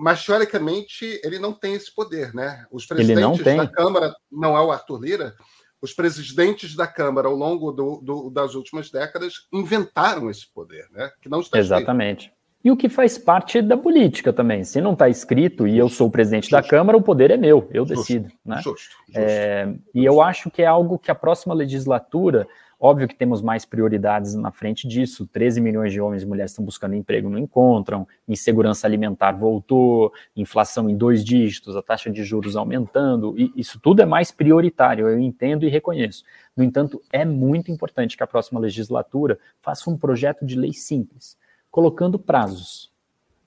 Mas, teoricamente, ele não tem esse poder, né? Os presidentes da Câmara, não é o Arthur Lira, os presidentes da Câmara, ao longo do, do, das últimas décadas, inventaram esse poder, né? que não está Exatamente. Escrito. E o que faz parte da política também. Se não está escrito e eu sou o presidente justo. da Câmara, o poder é meu, eu justo, decido. Né? Justo, justo, é, e eu acho que é algo que a próxima legislatura Óbvio que temos mais prioridades na frente disso. 13 milhões de homens e mulheres estão buscando emprego, não encontram. Insegurança alimentar voltou, inflação em dois dígitos, a taxa de juros aumentando. E isso tudo é mais prioritário, eu entendo e reconheço. No entanto, é muito importante que a próxima legislatura faça um projeto de lei simples, colocando prazos.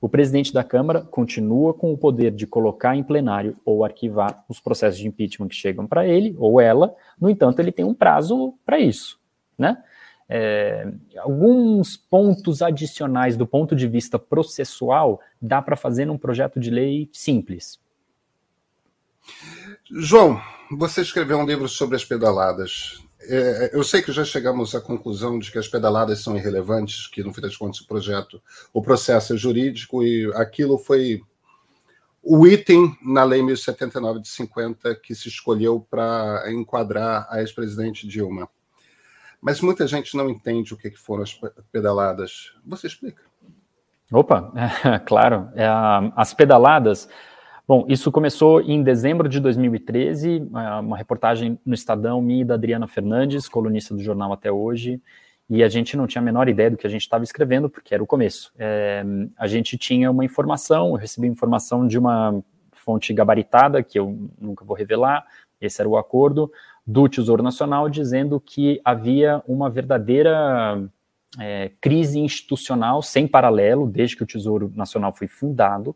O presidente da Câmara continua com o poder de colocar em plenário ou arquivar os processos de impeachment que chegam para ele ou ela. No entanto, ele tem um prazo para isso né? É, alguns pontos adicionais do ponto de vista processual dá para fazer num projeto de lei simples. João, você escreveu um livro sobre as pedaladas. É, eu sei que já chegamos à conclusão de que as pedaladas são irrelevantes, que no fim das contas o projeto, o processo é jurídico e aquilo foi o item na Lei 1079 de 50 que se escolheu para enquadrar a ex-presidente Dilma. Mas muita gente não entende o que foram as pedaladas. Você explica. Opa, é, claro. É, as pedaladas. Bom, isso começou em dezembro de 2013, é, uma reportagem no Estadão, minha e da Adriana Fernandes, colunista do jornal até hoje, e a gente não tinha a menor ideia do que a gente estava escrevendo, porque era o começo. É, a gente tinha uma informação, eu recebi informação de uma fonte gabaritada, que eu nunca vou revelar, esse era o acordo, do Tesouro Nacional dizendo que havia uma verdadeira é, crise institucional sem paralelo, desde que o Tesouro Nacional foi fundado,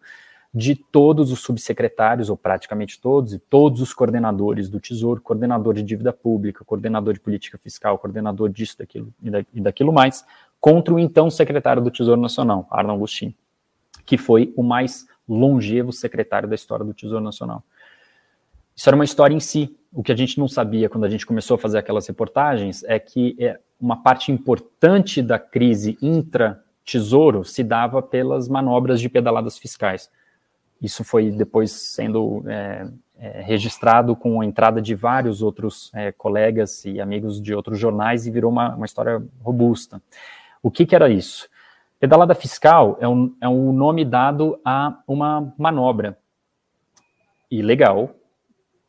de todos os subsecretários, ou praticamente todos, e todos os coordenadores do Tesouro, coordenador de dívida pública, coordenador de política fiscal, coordenador disso, daquilo e daquilo mais, contra o então secretário do Tesouro Nacional, Arno Agostinho, que foi o mais longevo secretário da história do Tesouro Nacional. Isso era uma história em si. O que a gente não sabia quando a gente começou a fazer aquelas reportagens é que é, uma parte importante da crise intra-tesouro se dava pelas manobras de pedaladas fiscais. Isso foi depois sendo é, é, registrado com a entrada de vários outros é, colegas e amigos de outros jornais e virou uma, uma história robusta. O que, que era isso? Pedalada fiscal é um, é um nome dado a uma manobra ilegal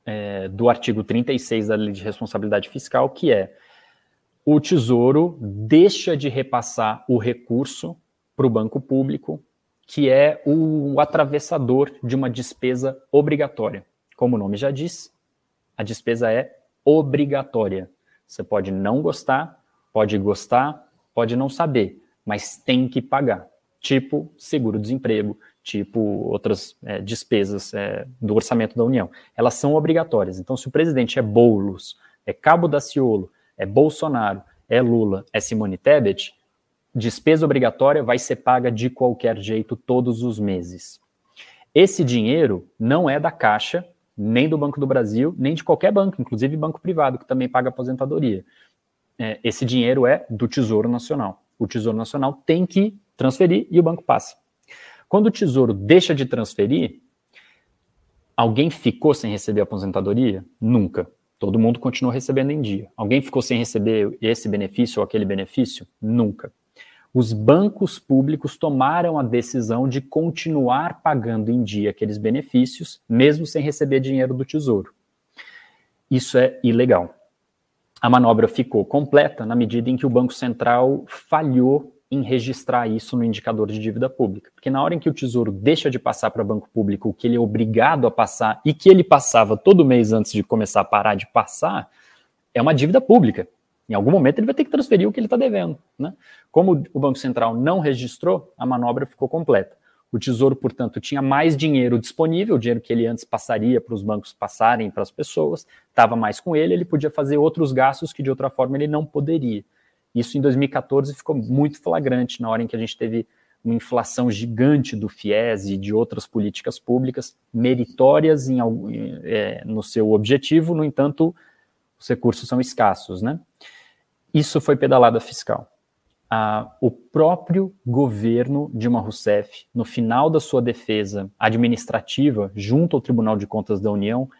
é, do artigo 36 da Lei de Responsabilidade Fiscal, que é o Tesouro deixa de repassar o recurso para o banco público, que é o atravessador de uma despesa obrigatória. Como o nome já diz, a despesa é obrigatória. Você pode não gostar, pode gostar, pode não saber, mas tem que pagar. Tipo seguro-desemprego, tipo outras é, despesas é, do orçamento da União. Elas são obrigatórias. Então, se o presidente é Boulos, é Cabo Daciolo, é Bolsonaro, é Lula, é Simone Tebet, despesa obrigatória vai ser paga de qualquer jeito todos os meses. Esse dinheiro não é da Caixa, nem do Banco do Brasil, nem de qualquer banco, inclusive banco privado, que também paga aposentadoria. É, esse dinheiro é do Tesouro Nacional. O Tesouro Nacional tem que transferir e o banco passa. Quando o Tesouro deixa de transferir, Alguém ficou sem receber aposentadoria? Nunca. Todo mundo continuou recebendo em dia. Alguém ficou sem receber esse benefício ou aquele benefício? Nunca. Os bancos públicos tomaram a decisão de continuar pagando em dia aqueles benefícios, mesmo sem receber dinheiro do Tesouro. Isso é ilegal. A manobra ficou completa na medida em que o Banco Central falhou em registrar isso no indicador de dívida pública. Porque na hora em que o Tesouro deixa de passar para banco público o que ele é obrigado a passar e que ele passava todo mês antes de começar a parar de passar, é uma dívida pública. Em algum momento ele vai ter que transferir o que ele está devendo. Né? Como o Banco Central não registrou, a manobra ficou completa. O Tesouro, portanto, tinha mais dinheiro disponível, dinheiro que ele antes passaria para os bancos passarem para as pessoas, estava mais com ele, ele podia fazer outros gastos que de outra forma ele não poderia. Isso em 2014 ficou muito flagrante na hora em que a gente teve uma inflação gigante do FIES e de outras políticas públicas, meritórias em, é, no seu objetivo, no entanto, os recursos são escassos. Né? Isso foi pedalada fiscal. Ah, o próprio governo Dilma Rousseff, no final da sua defesa administrativa, junto ao Tribunal de Contas da União,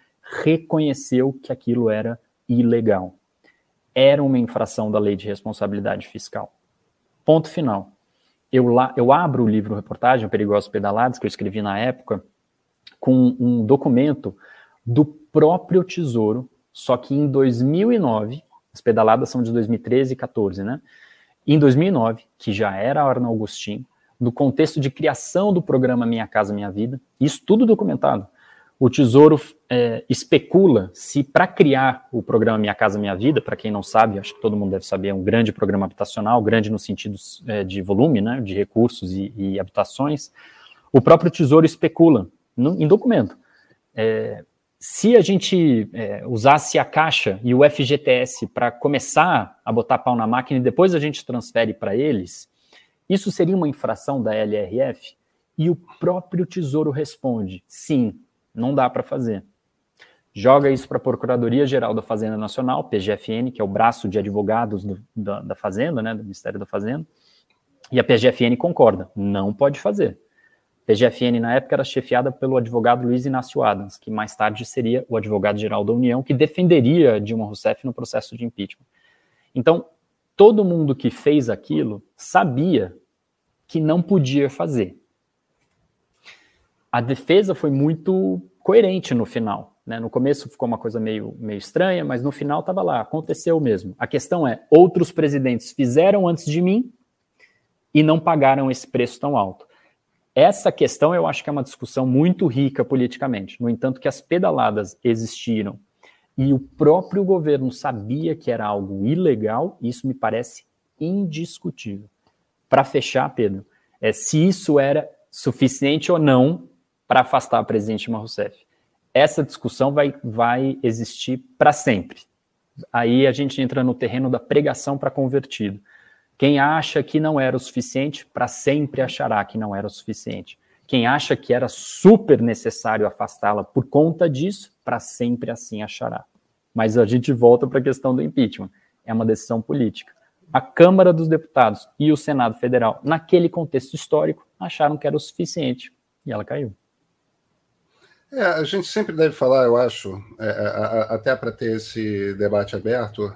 reconheceu que aquilo era ilegal era uma infração da lei de responsabilidade fiscal. Ponto final. Eu, lá, eu abro o livro reportagem Perigosos Pedalados, que eu escrevi na época, com um documento do próprio Tesouro, só que em 2009, as pedaladas são de 2013 e 14, né? Em 2009, que já era Arno Agostinho, no contexto de criação do programa Minha Casa Minha Vida, isso tudo documentado o Tesouro é, especula se para criar o programa Minha Casa Minha Vida, para quem não sabe, acho que todo mundo deve saber, é um grande programa habitacional, grande no sentido é, de volume, né, de recursos e, e, habitações, o próprio Tesouro especula no, em documento. É, se a gente é, usasse a Caixa e o FGTS para começar a botar pau na máquina e depois a gente transfere para eles, isso seria uma infração da LRF? E o próprio Tesouro responde: sim, não dá para fazer. Joga isso para a Procuradoria-Geral da Fazenda Nacional, PGFN, que é o braço de advogados do, da, da Fazenda, né, do Ministério da Fazenda, e a PGFN concorda, não pode fazer. PGFN, na época, era chefiada pelo advogado Luiz Inácio Adams, que mais tarde seria o advogado-geral da União, que defenderia Dilma Rousseff no processo de impeachment. Então, todo mundo que fez aquilo sabia que não podia fazer a defesa foi muito coerente no final. Né? No começo ficou uma coisa meio, meio estranha, mas no final estava lá, aconteceu mesmo. A questão é: outros presidentes fizeram antes de mim e não pagaram esse preço tão alto. Essa questão eu acho que é uma discussão muito rica politicamente. No entanto, que as pedaladas existiram e o próprio governo sabia que era algo ilegal, isso me parece indiscutível. Para fechar, Pedro, é, se isso era suficiente ou não para afastar a presidente Dilma Rousseff. Essa discussão vai, vai existir para sempre. Aí a gente entra no terreno da pregação para convertido. Quem acha que não era o suficiente, para sempre achará que não era o suficiente. Quem acha que era super necessário afastá-la por conta disso, para sempre assim achará. Mas a gente volta para a questão do impeachment. É uma decisão política. A Câmara dos Deputados e o Senado Federal, naquele contexto histórico, acharam que era o suficiente e ela caiu. É, a gente sempre deve falar, eu acho, é, é a, a, até para ter esse debate aberto.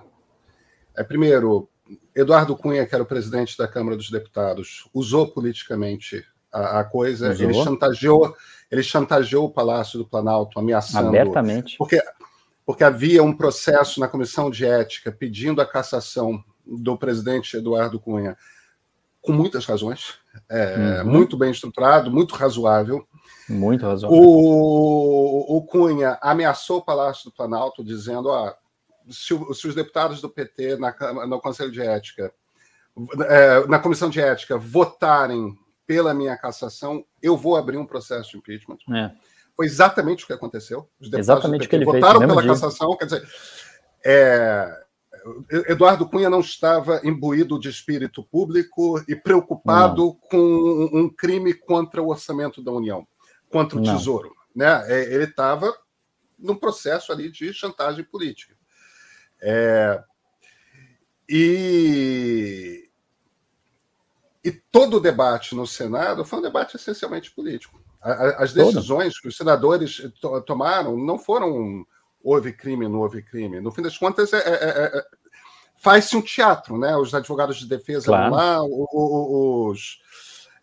É, primeiro, Eduardo Cunha, que era o presidente da Câmara dos Deputados, usou politicamente a, a coisa. Usou. Ele chantageou, ele chantageou o Palácio do Planalto, ameaçando. Abertamente. Porque, porque havia um processo na comissão de ética pedindo a cassação do presidente Eduardo Cunha, com muitas razões, é, uhum. muito bem estruturado, muito razoável. Muito razoável. O, o Cunha ameaçou o Palácio do Planalto, dizendo: ó, se, se os deputados do PT na, no Conselho de Ética, é, na Comissão de Ética, votarem pela minha cassação, eu vou abrir um processo de impeachment. É. Foi exatamente o que aconteceu. Os deputados exatamente do PT votaram pela dia. cassação, quer dizer. É, Eduardo Cunha não estava imbuído de espírito público e preocupado não. com um crime contra o orçamento da União contra o Não. Tesouro. Né? É, ele estava num processo ali de chantagem política. É, e, e todo o debate no Senado foi um debate essencialmente político. As decisões Todo. que os senadores to tomaram não foram houve crime, não houve crime. No fim das contas, é, é, é, é faz-se um teatro, né? Os advogados de defesa claro. lá, os,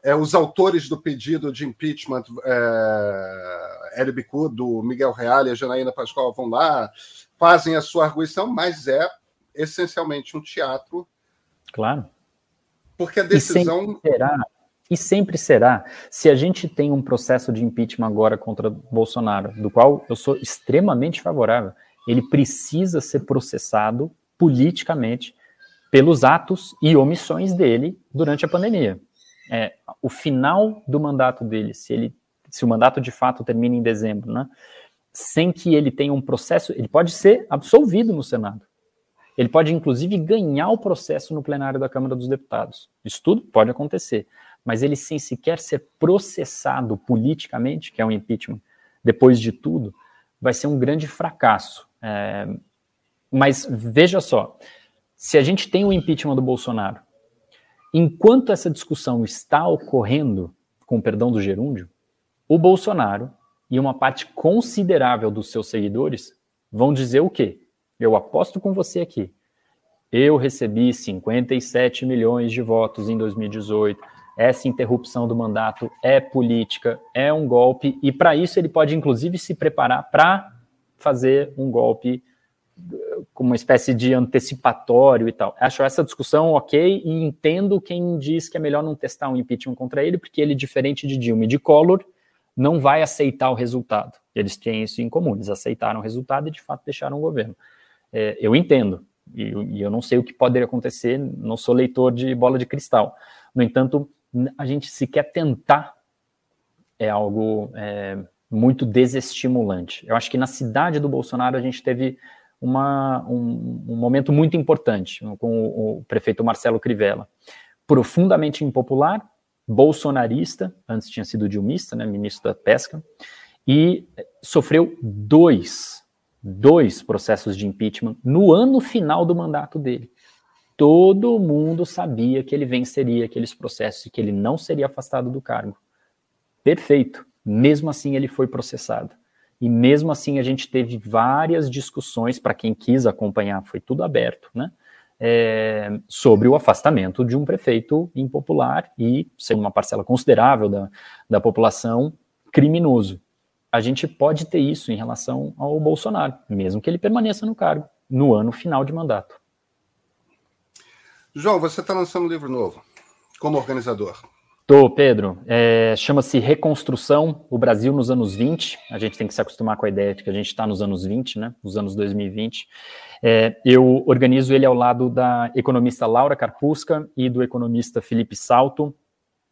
é, os autores do pedido de impeachment, é, Hélio do Miguel Real e a Janaína Pascoal vão lá, fazem a sua arguição, mas é essencialmente um teatro. Claro. Porque a decisão. E será, e sempre será. Se a gente tem um processo de impeachment agora contra Bolsonaro, do qual eu sou extremamente favorável, ele precisa ser processado politicamente pelos atos e omissões dele durante a pandemia. É, o final do mandato dele, se ele, se o mandato de fato termina em dezembro, né, sem que ele tenha um processo, ele pode ser absolvido no Senado. Ele pode, inclusive, ganhar o processo no plenário da Câmara dos Deputados. Isso tudo pode acontecer. Mas ele, sem sequer ser processado politicamente, que é um impeachment, depois de tudo, vai ser um grande fracasso. É, mas veja só, se a gente tem o impeachment do Bolsonaro, enquanto essa discussão está ocorrendo, com perdão do gerúndio, o Bolsonaro e uma parte considerável dos seus seguidores vão dizer o quê? Eu aposto com você aqui. Eu recebi 57 milhões de votos em 2018. Essa interrupção do mandato é política, é um golpe, e para isso ele pode, inclusive, se preparar para fazer um golpe como uma espécie de antecipatório e tal. Acho essa discussão ok e entendo quem diz que é melhor não testar um impeachment contra ele, porque ele, diferente de Dilma e de Collor, não vai aceitar o resultado. Eles têm isso em comum, eles aceitaram o resultado e de fato deixaram o governo. É, eu entendo, e, e, eu não sei o que poderia acontecer, não sou leitor de bola de cristal. No entanto, a gente sequer tentar é algo é, muito desestimulante. Eu acho que na cidade do Bolsonaro a gente teve uma, um, um, momento muito importante com o, o prefeito Marcelo Crivella. Profundamente impopular, bolsonarista, antes tinha sido dilmista, né, ministro da Pesca, e sofreu dois, dois processos de impeachment no ano final do mandato dele. Todo mundo sabia que ele venceria aqueles processos e que ele não seria afastado do cargo. Perfeito. Mesmo assim, ele foi processado. E mesmo assim a gente teve várias discussões, para quem quis acompanhar, foi tudo aberto, né? É, sobre o afastamento de um prefeito impopular e, sendo uma parcela considerável da, da população, criminoso. A gente pode ter isso em relação ao Bolsonaro, mesmo que ele permaneça no cargo no ano final de mandato. João, você está lançando um livro novo como organizador. Tô, Pedro. É, Chama-se Reconstrução, o Brasil nos anos 20. A gente tem que se acostumar com a ideia de que a gente está nos anos 20, né? Nos anos 2020. É, eu organizo ele ao lado da economista Laura Carpusca e do economista Felipe Salto.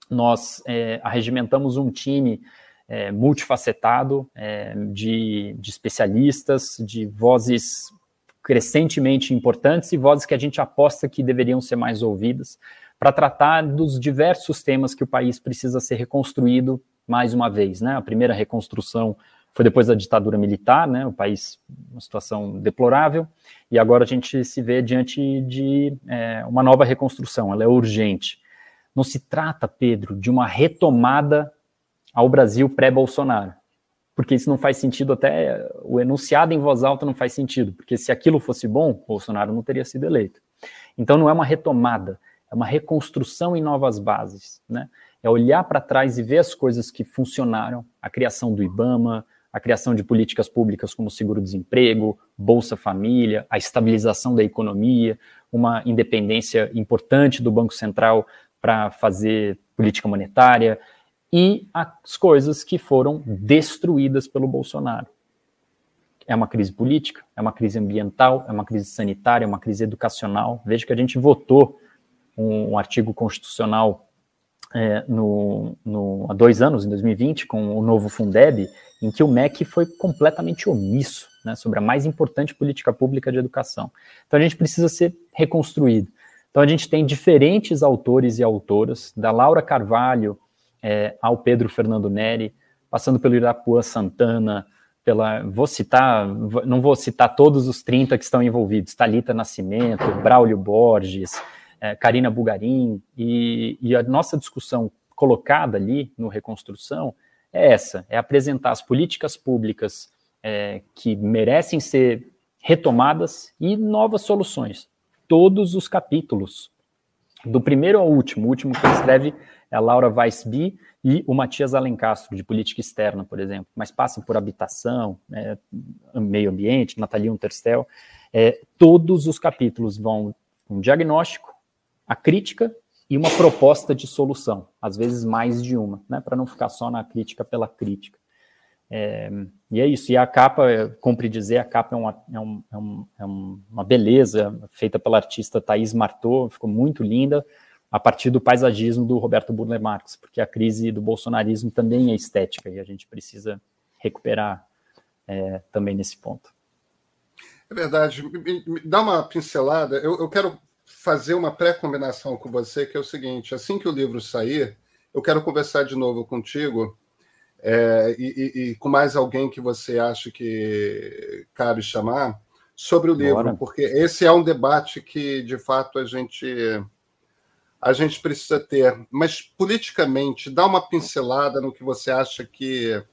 Nós é, arregimentamos um time é, multifacetado é, de, de especialistas, de vozes crescentemente importantes e vozes que a gente aposta que deveriam ser mais ouvidas para tratar dos diversos temas que o país precisa ser reconstruído mais uma vez. Né? A primeira reconstrução foi depois da ditadura militar, né? o país, uma situação deplorável, e agora a gente se vê diante de é, uma nova reconstrução, ela é urgente. Não se trata, Pedro, de uma retomada ao Brasil pré-Bolsonaro, porque isso não faz sentido, até o enunciado em voz alta não faz sentido, porque se aquilo fosse bom, Bolsonaro não teria sido eleito. Então não é uma retomada, é uma reconstrução em novas bases, né? É olhar para trás e ver as coisas que funcionaram, a criação do IBAMA, a criação de políticas públicas como seguro-desemprego, Bolsa Família, a estabilização da economia, uma independência importante do Banco Central para fazer política monetária e as coisas que foram destruídas pelo Bolsonaro. É uma crise política, é uma crise ambiental, é uma crise sanitária, é uma crise educacional. Veja que a gente votou um, um artigo constitucional é, no, no, há dois anos, em 2020, com o novo Fundeb, em que o MEC foi completamente omisso né, sobre a mais importante política pública de educação. Então a gente precisa ser reconstruído. Então a gente tem diferentes autores e autoras, da Laura Carvalho é, ao Pedro Fernando Neri, passando pelo Irapuã Santana, pela, vou citar, não vou citar todos os 30 que estão envolvidos, Talita Nascimento, Braulio Borges, é, Karina Bugarin, e, e, a nossa discussão colocada ali no Reconstrução é essa: é apresentar as políticas públicas é, que merecem ser retomadas e novas soluções. Todos os capítulos, do primeiro ao último, o último que escreve é a Laura Weissby e o Matias Alencastro, de política externa, por exemplo, mas passam por habitação, né, meio ambiente, Natalia Unterstel. É, todos os capítulos vão um diagnóstico, a crítica e uma proposta de solução, às vezes mais de uma, né, para não ficar só na crítica pela crítica. É, e é isso. E a capa, cumpre dizer, a capa é uma, é, um, é, um, é uma beleza, feita pela artista Thaís Martot, ficou muito linda, a partir do paisagismo do Roberto Burle Marx, porque a crise do bolsonarismo também é estética e a gente precisa recuperar é, também nesse ponto. É verdade. Me, me dá uma pincelada. Eu, eu quero fazer uma pré-combinação com você, que é o seguinte: assim que o livro sair, eu quero conversar de novo contigo é, e, e, e, com mais alguém que você acha que cabe chamar sobre o livro, Bora. porque esse é um debate que, de fato, a gente a gente precisa ter. Mas politicamente, dá uma pincelada no que você acha que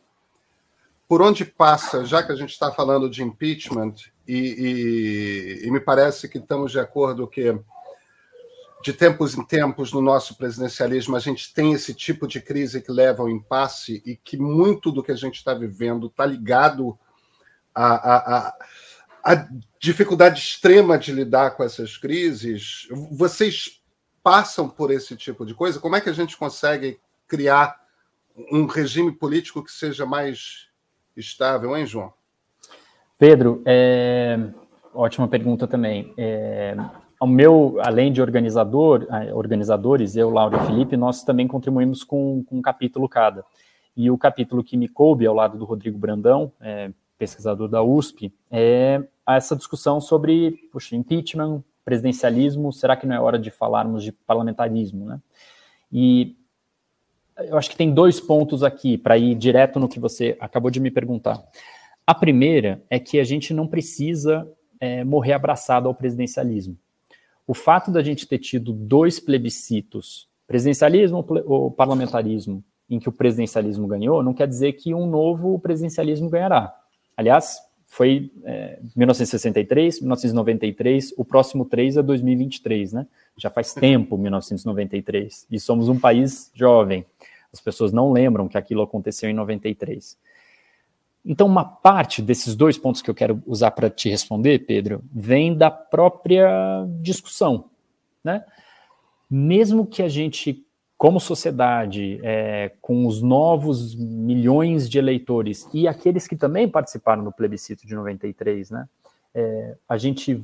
por onde passa, já que a gente está falando de impeachment, e, e, e, me parece que estamos de acordo que de tempos em tempos no nosso presidencialismo a gente tem esse tipo de crise que leva ao impasse e que muito do que a gente está vivendo está ligado à, à, à, dificuldade extrema de lidar com essas crises. Vocês passam por esse tipo de coisa? Como é que a gente consegue criar um regime político que seja mais estável, hein, João? Pedro, é... ótima pergunta também. É o meu, além de organizador, organizadores, eu, Laura e Felipe, nós também contribuímos com, com um capítulo cada. E o capítulo que me coube ao lado do Rodrigo Brandão, é, pesquisador da USP, é essa discussão sobre puxa, impeachment, presidencialismo, será que não é hora de falarmos de parlamentarismo, né? E eu acho que tem dois pontos aqui para ir direto no que você acabou de me perguntar. A primeira é que a gente não precisa é, morrer abraçado ao presidencialismo o fato da gente ter tido dois plebiscitos, presidencialismo ou parlamentarismo, em que o presidencialismo ganhou, não quer dizer que um novo presidencialismo ganhará. Aliás, foi é, 1963, 1993, o próximo 3 é 2023, né? Já faz tempo, 1993, e somos um país jovem. As pessoas não lembram que aquilo aconteceu em 93. Então, uma parte desses dois pontos que eu quero usar para te responder, Pedro, vem da própria discussão. Né? Mesmo que a gente, como sociedade, é, com os novos milhões de eleitores e aqueles que também participaram do plebiscito de 93, né, é, a gente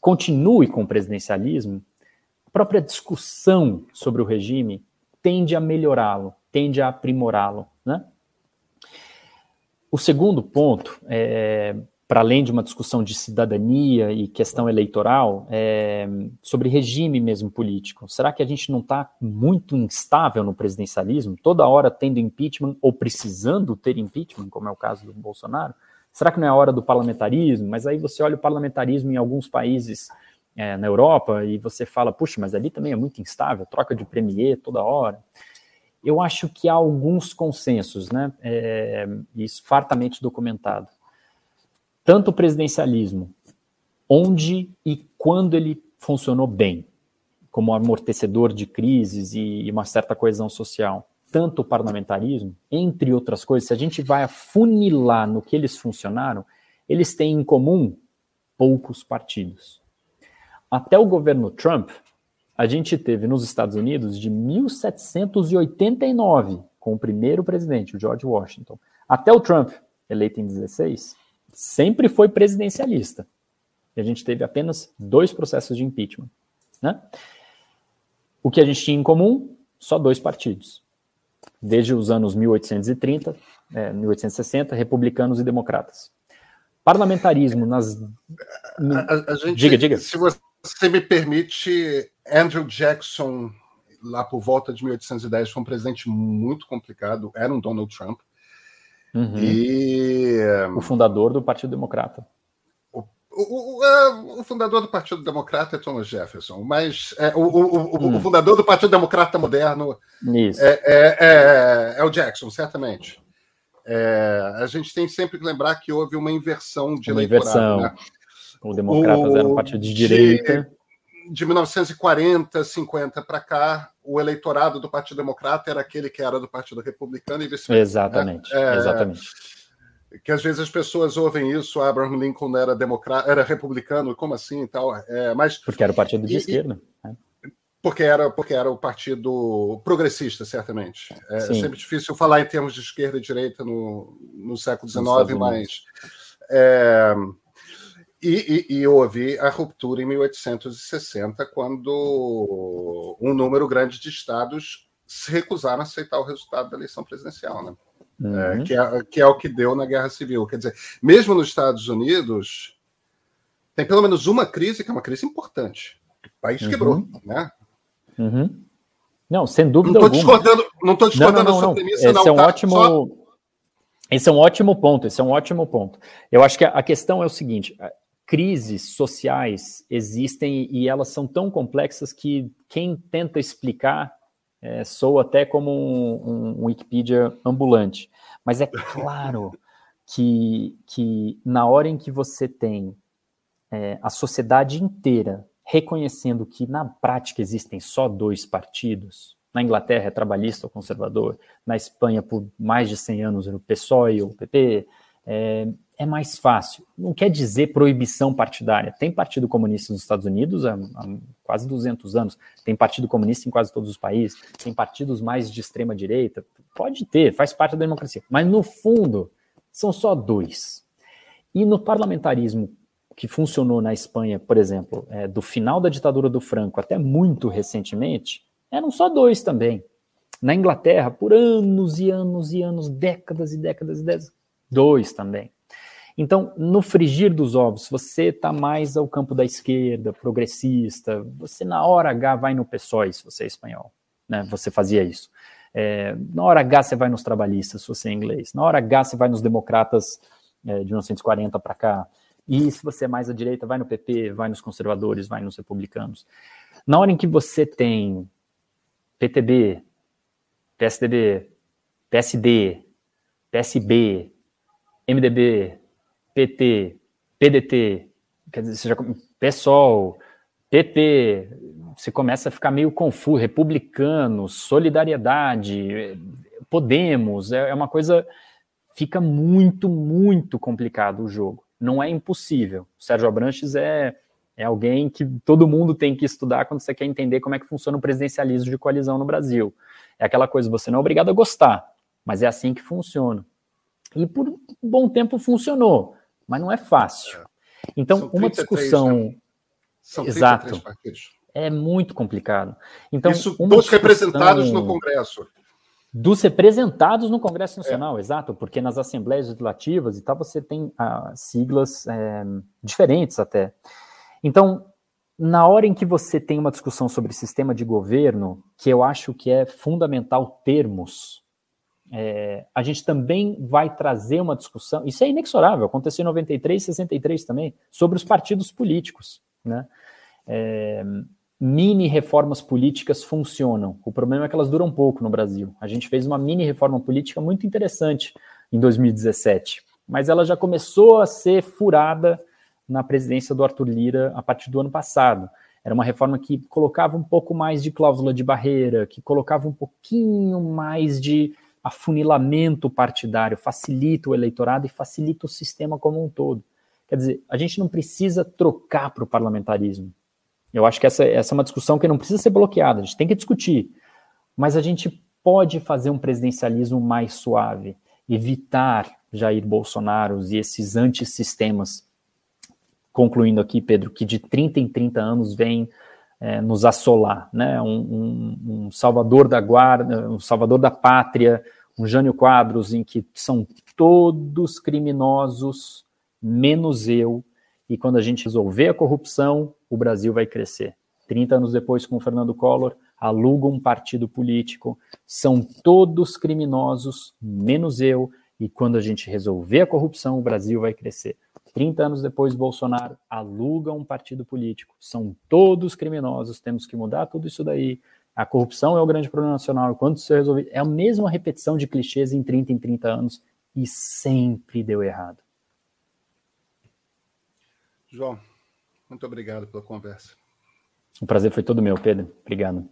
continue com o presidencialismo, a própria discussão sobre o regime tende a melhorá-lo, tende a aprimorá-lo. Né? O segundo ponto, é, para além de uma discussão de cidadania e questão eleitoral, é sobre regime mesmo político. Será que a gente não está muito instável no presidencialismo, toda hora tendo impeachment ou precisando ter impeachment, como é o caso do Bolsonaro? Será que não é a hora do parlamentarismo? Mas aí você olha o parlamentarismo em alguns países é, na Europa e você fala, puxa, mas ali também é muito instável, troca de premier toda hora eu acho que há alguns consensos, né? É, isso fartamente documentado. Tanto o presidencialismo, onde e quando ele funcionou bem, como amortecedor de crises e uma certa coesão social, tanto o parlamentarismo, entre outras coisas, se a gente vai afunilar no que eles funcionaram, eles têm em comum poucos partidos. Até o governo Trump, a gente teve nos Estados Unidos de 1789, com o primeiro presidente, o George Washington, até o Trump, eleito em 16, sempre foi presidencialista. E a gente teve apenas dois processos de impeachment. Né? O que a gente tinha em comum? Só dois partidos. Desde os anos 1830, é, 1860, republicanos e democratas. Parlamentarismo nas. A, a gente, diga, diga. Se você me permite, Andrew Jackson, lá por volta de 1810, foi um presidente muito complicado, era um Donald Trump. Uhum. E... O fundador do Partido Democrata. O O, o, fundador do Partido Democrata é Thomas Jefferson, mas é, o, hum. o, fundador do Partido Democrata moderno é, é, é, é, o Jackson, certamente. É, a gente tem sempre que lembrar que houve uma inversão de uma eleitorado. Inversão. Né? O Democratas era um partido de direita. De, de 1940, 50 para cá, o eleitorado do Partido Democrata era aquele que era do Partido Republicano e vice-versa. Exatamente, né? exatamente que às vezes as pessoas ouvem isso, Abraham Lincoln era democrata, era republicano, como assim e tal, é, mas porque era o partido de e, esquerda. Né? Porque era, porque era o partido progressista, certamente. É Sim. sempre difícil falar em termos de esquerda e direita no, no século XIX, mas. É, e, e, e, houve a ruptura em 1860, quando um número grande de estados se recusaram a aceitar o resultado da eleição presidencial. Né? Uhum. é, que, é, que é o que deu na Guerra Civil. Quer dizer, mesmo nos Estados Unidos, tem pelo menos uma crise que é uma crise importante. O país uhum. quebrou, né? Uhum. Não, sem dúvida não estou discordando, não estou discordando não, não, da sua premissa, esse não. É um tá? ótimo, Só... Esse é um ótimo ponto, esse é um ótimo ponto. Eu acho que a questão é o seguinte, crises sociais existem e elas são tão complexas que quem tenta explicar é, até como um, um Wikipedia ambulante. Mas é claro que, que na hora em que você tem é, a sociedade inteira reconhecendo que na prática existem só dois partidos, na Inglaterra é trabalhista ou conservador, na Espanha por mais de 100 anos o PSOE ou o PP, é, é mais fácil. Não quer dizer proibição partidária. Tem partido comunista nos Estados Unidos há, há, quase 200 anos, tem partido comunista em quase todos os países, tem partidos mais de extrema direita. Pode ter, faz parte da democracia. Mas no fundo, são só dois. E no parlamentarismo que funcionou na Espanha, por exemplo, é, do final da ditadura do Franco até muito recentemente, eram só dois também. Na Inglaterra, por anos e anos e anos, décadas e décadas e décadas, dois também. Então, no frigir dos ovos, você está mais ao campo da esquerda, progressista, você na hora H vai no PSOE, se você é espanhol, né? Você fazia isso. É, na hora H você vai nos trabalhistas, se você é inglês. Na hora H você vai nos democratas é, de 1940 para cá. E se você é mais à direita, vai no PP, vai nos conservadores, vai nos republicanos. Na hora em que você tem PTB, PSDB, PSD, PSB, MDB, PT, PDT, quer dizer, já, PSOL, PP, você começa a ficar meio confuso, republicano, solidariedade, Podemos, é, é uma coisa, fica muito, muito complicado o jogo. Não é impossível. O Sérgio Abranches é, é alguém que todo mundo tem que estudar quando você quer entender como é que funciona o presidencialismo de coalizão no Brasil. É aquela coisa, você não é obrigado a gostar, mas é assim que funciona. E por um bom tempo funcionou mas não é fácil. É. Então, uma discussão. Né? São Exato. partidos. É muito complicado. Então, Isso dos representados no Congresso. Dos representados no Congresso Nacional, é. exato, porque nas assembleias legislativas e tal você tem ah, siglas é, diferentes até. Então, na hora em que você tem uma discussão sobre sistema de governo, que eu acho que é fundamental termos, é, a gente também vai trazer uma discussão, isso é inexorável, aconteceu em 93, 63 também, sobre os partidos políticos. Né? É, mini reformas políticas funcionam, o problema é que elas duram pouco no Brasil. A gente fez uma mini reforma política muito interessante em 2017, mas ela já começou a ser furada na presidência do Arthur Lira a partir do ano passado. Era uma reforma que colocava um pouco mais de cláusula de barreira, que colocava um pouquinho mais de afunilamento partidário, facilita o eleitorado e facilita o sistema como um todo. Quer dizer, a gente não precisa trocar para o parlamentarismo. Eu acho que essa, essa é uma discussão que não precisa ser bloqueada, a gente tem que discutir. Mas a gente pode fazer um presidencialismo mais suave, evitar Jair Bolsonaro e esses antissistemas. Concluindo aqui, Pedro, que de 30 em 30 anos vem é, nos assolar, né? Um, um, um, salvador da guarda, um salvador da pátria, um Jânio Quadros em que são todos criminosos, menos eu, e quando a gente resolver a corrupção, o Brasil vai crescer. 30 anos depois, com o Fernando Collor, aluga um partido político, são todos criminosos, menos eu, E quando a gente resolver a corrupção, o Brasil vai crescer. 30 anos depois, Bolsonaro aluga um partido político. São todos criminosos, temos que mudar tudo isso daí. A corrupção é o grande problema nacional. Quando isso é resolvido, é a mesma repetição de clichês em 30 em 30 anos e sempre deu errado. João, muito obrigado pela conversa. O prazer foi todo meu, Pedro. Obrigado.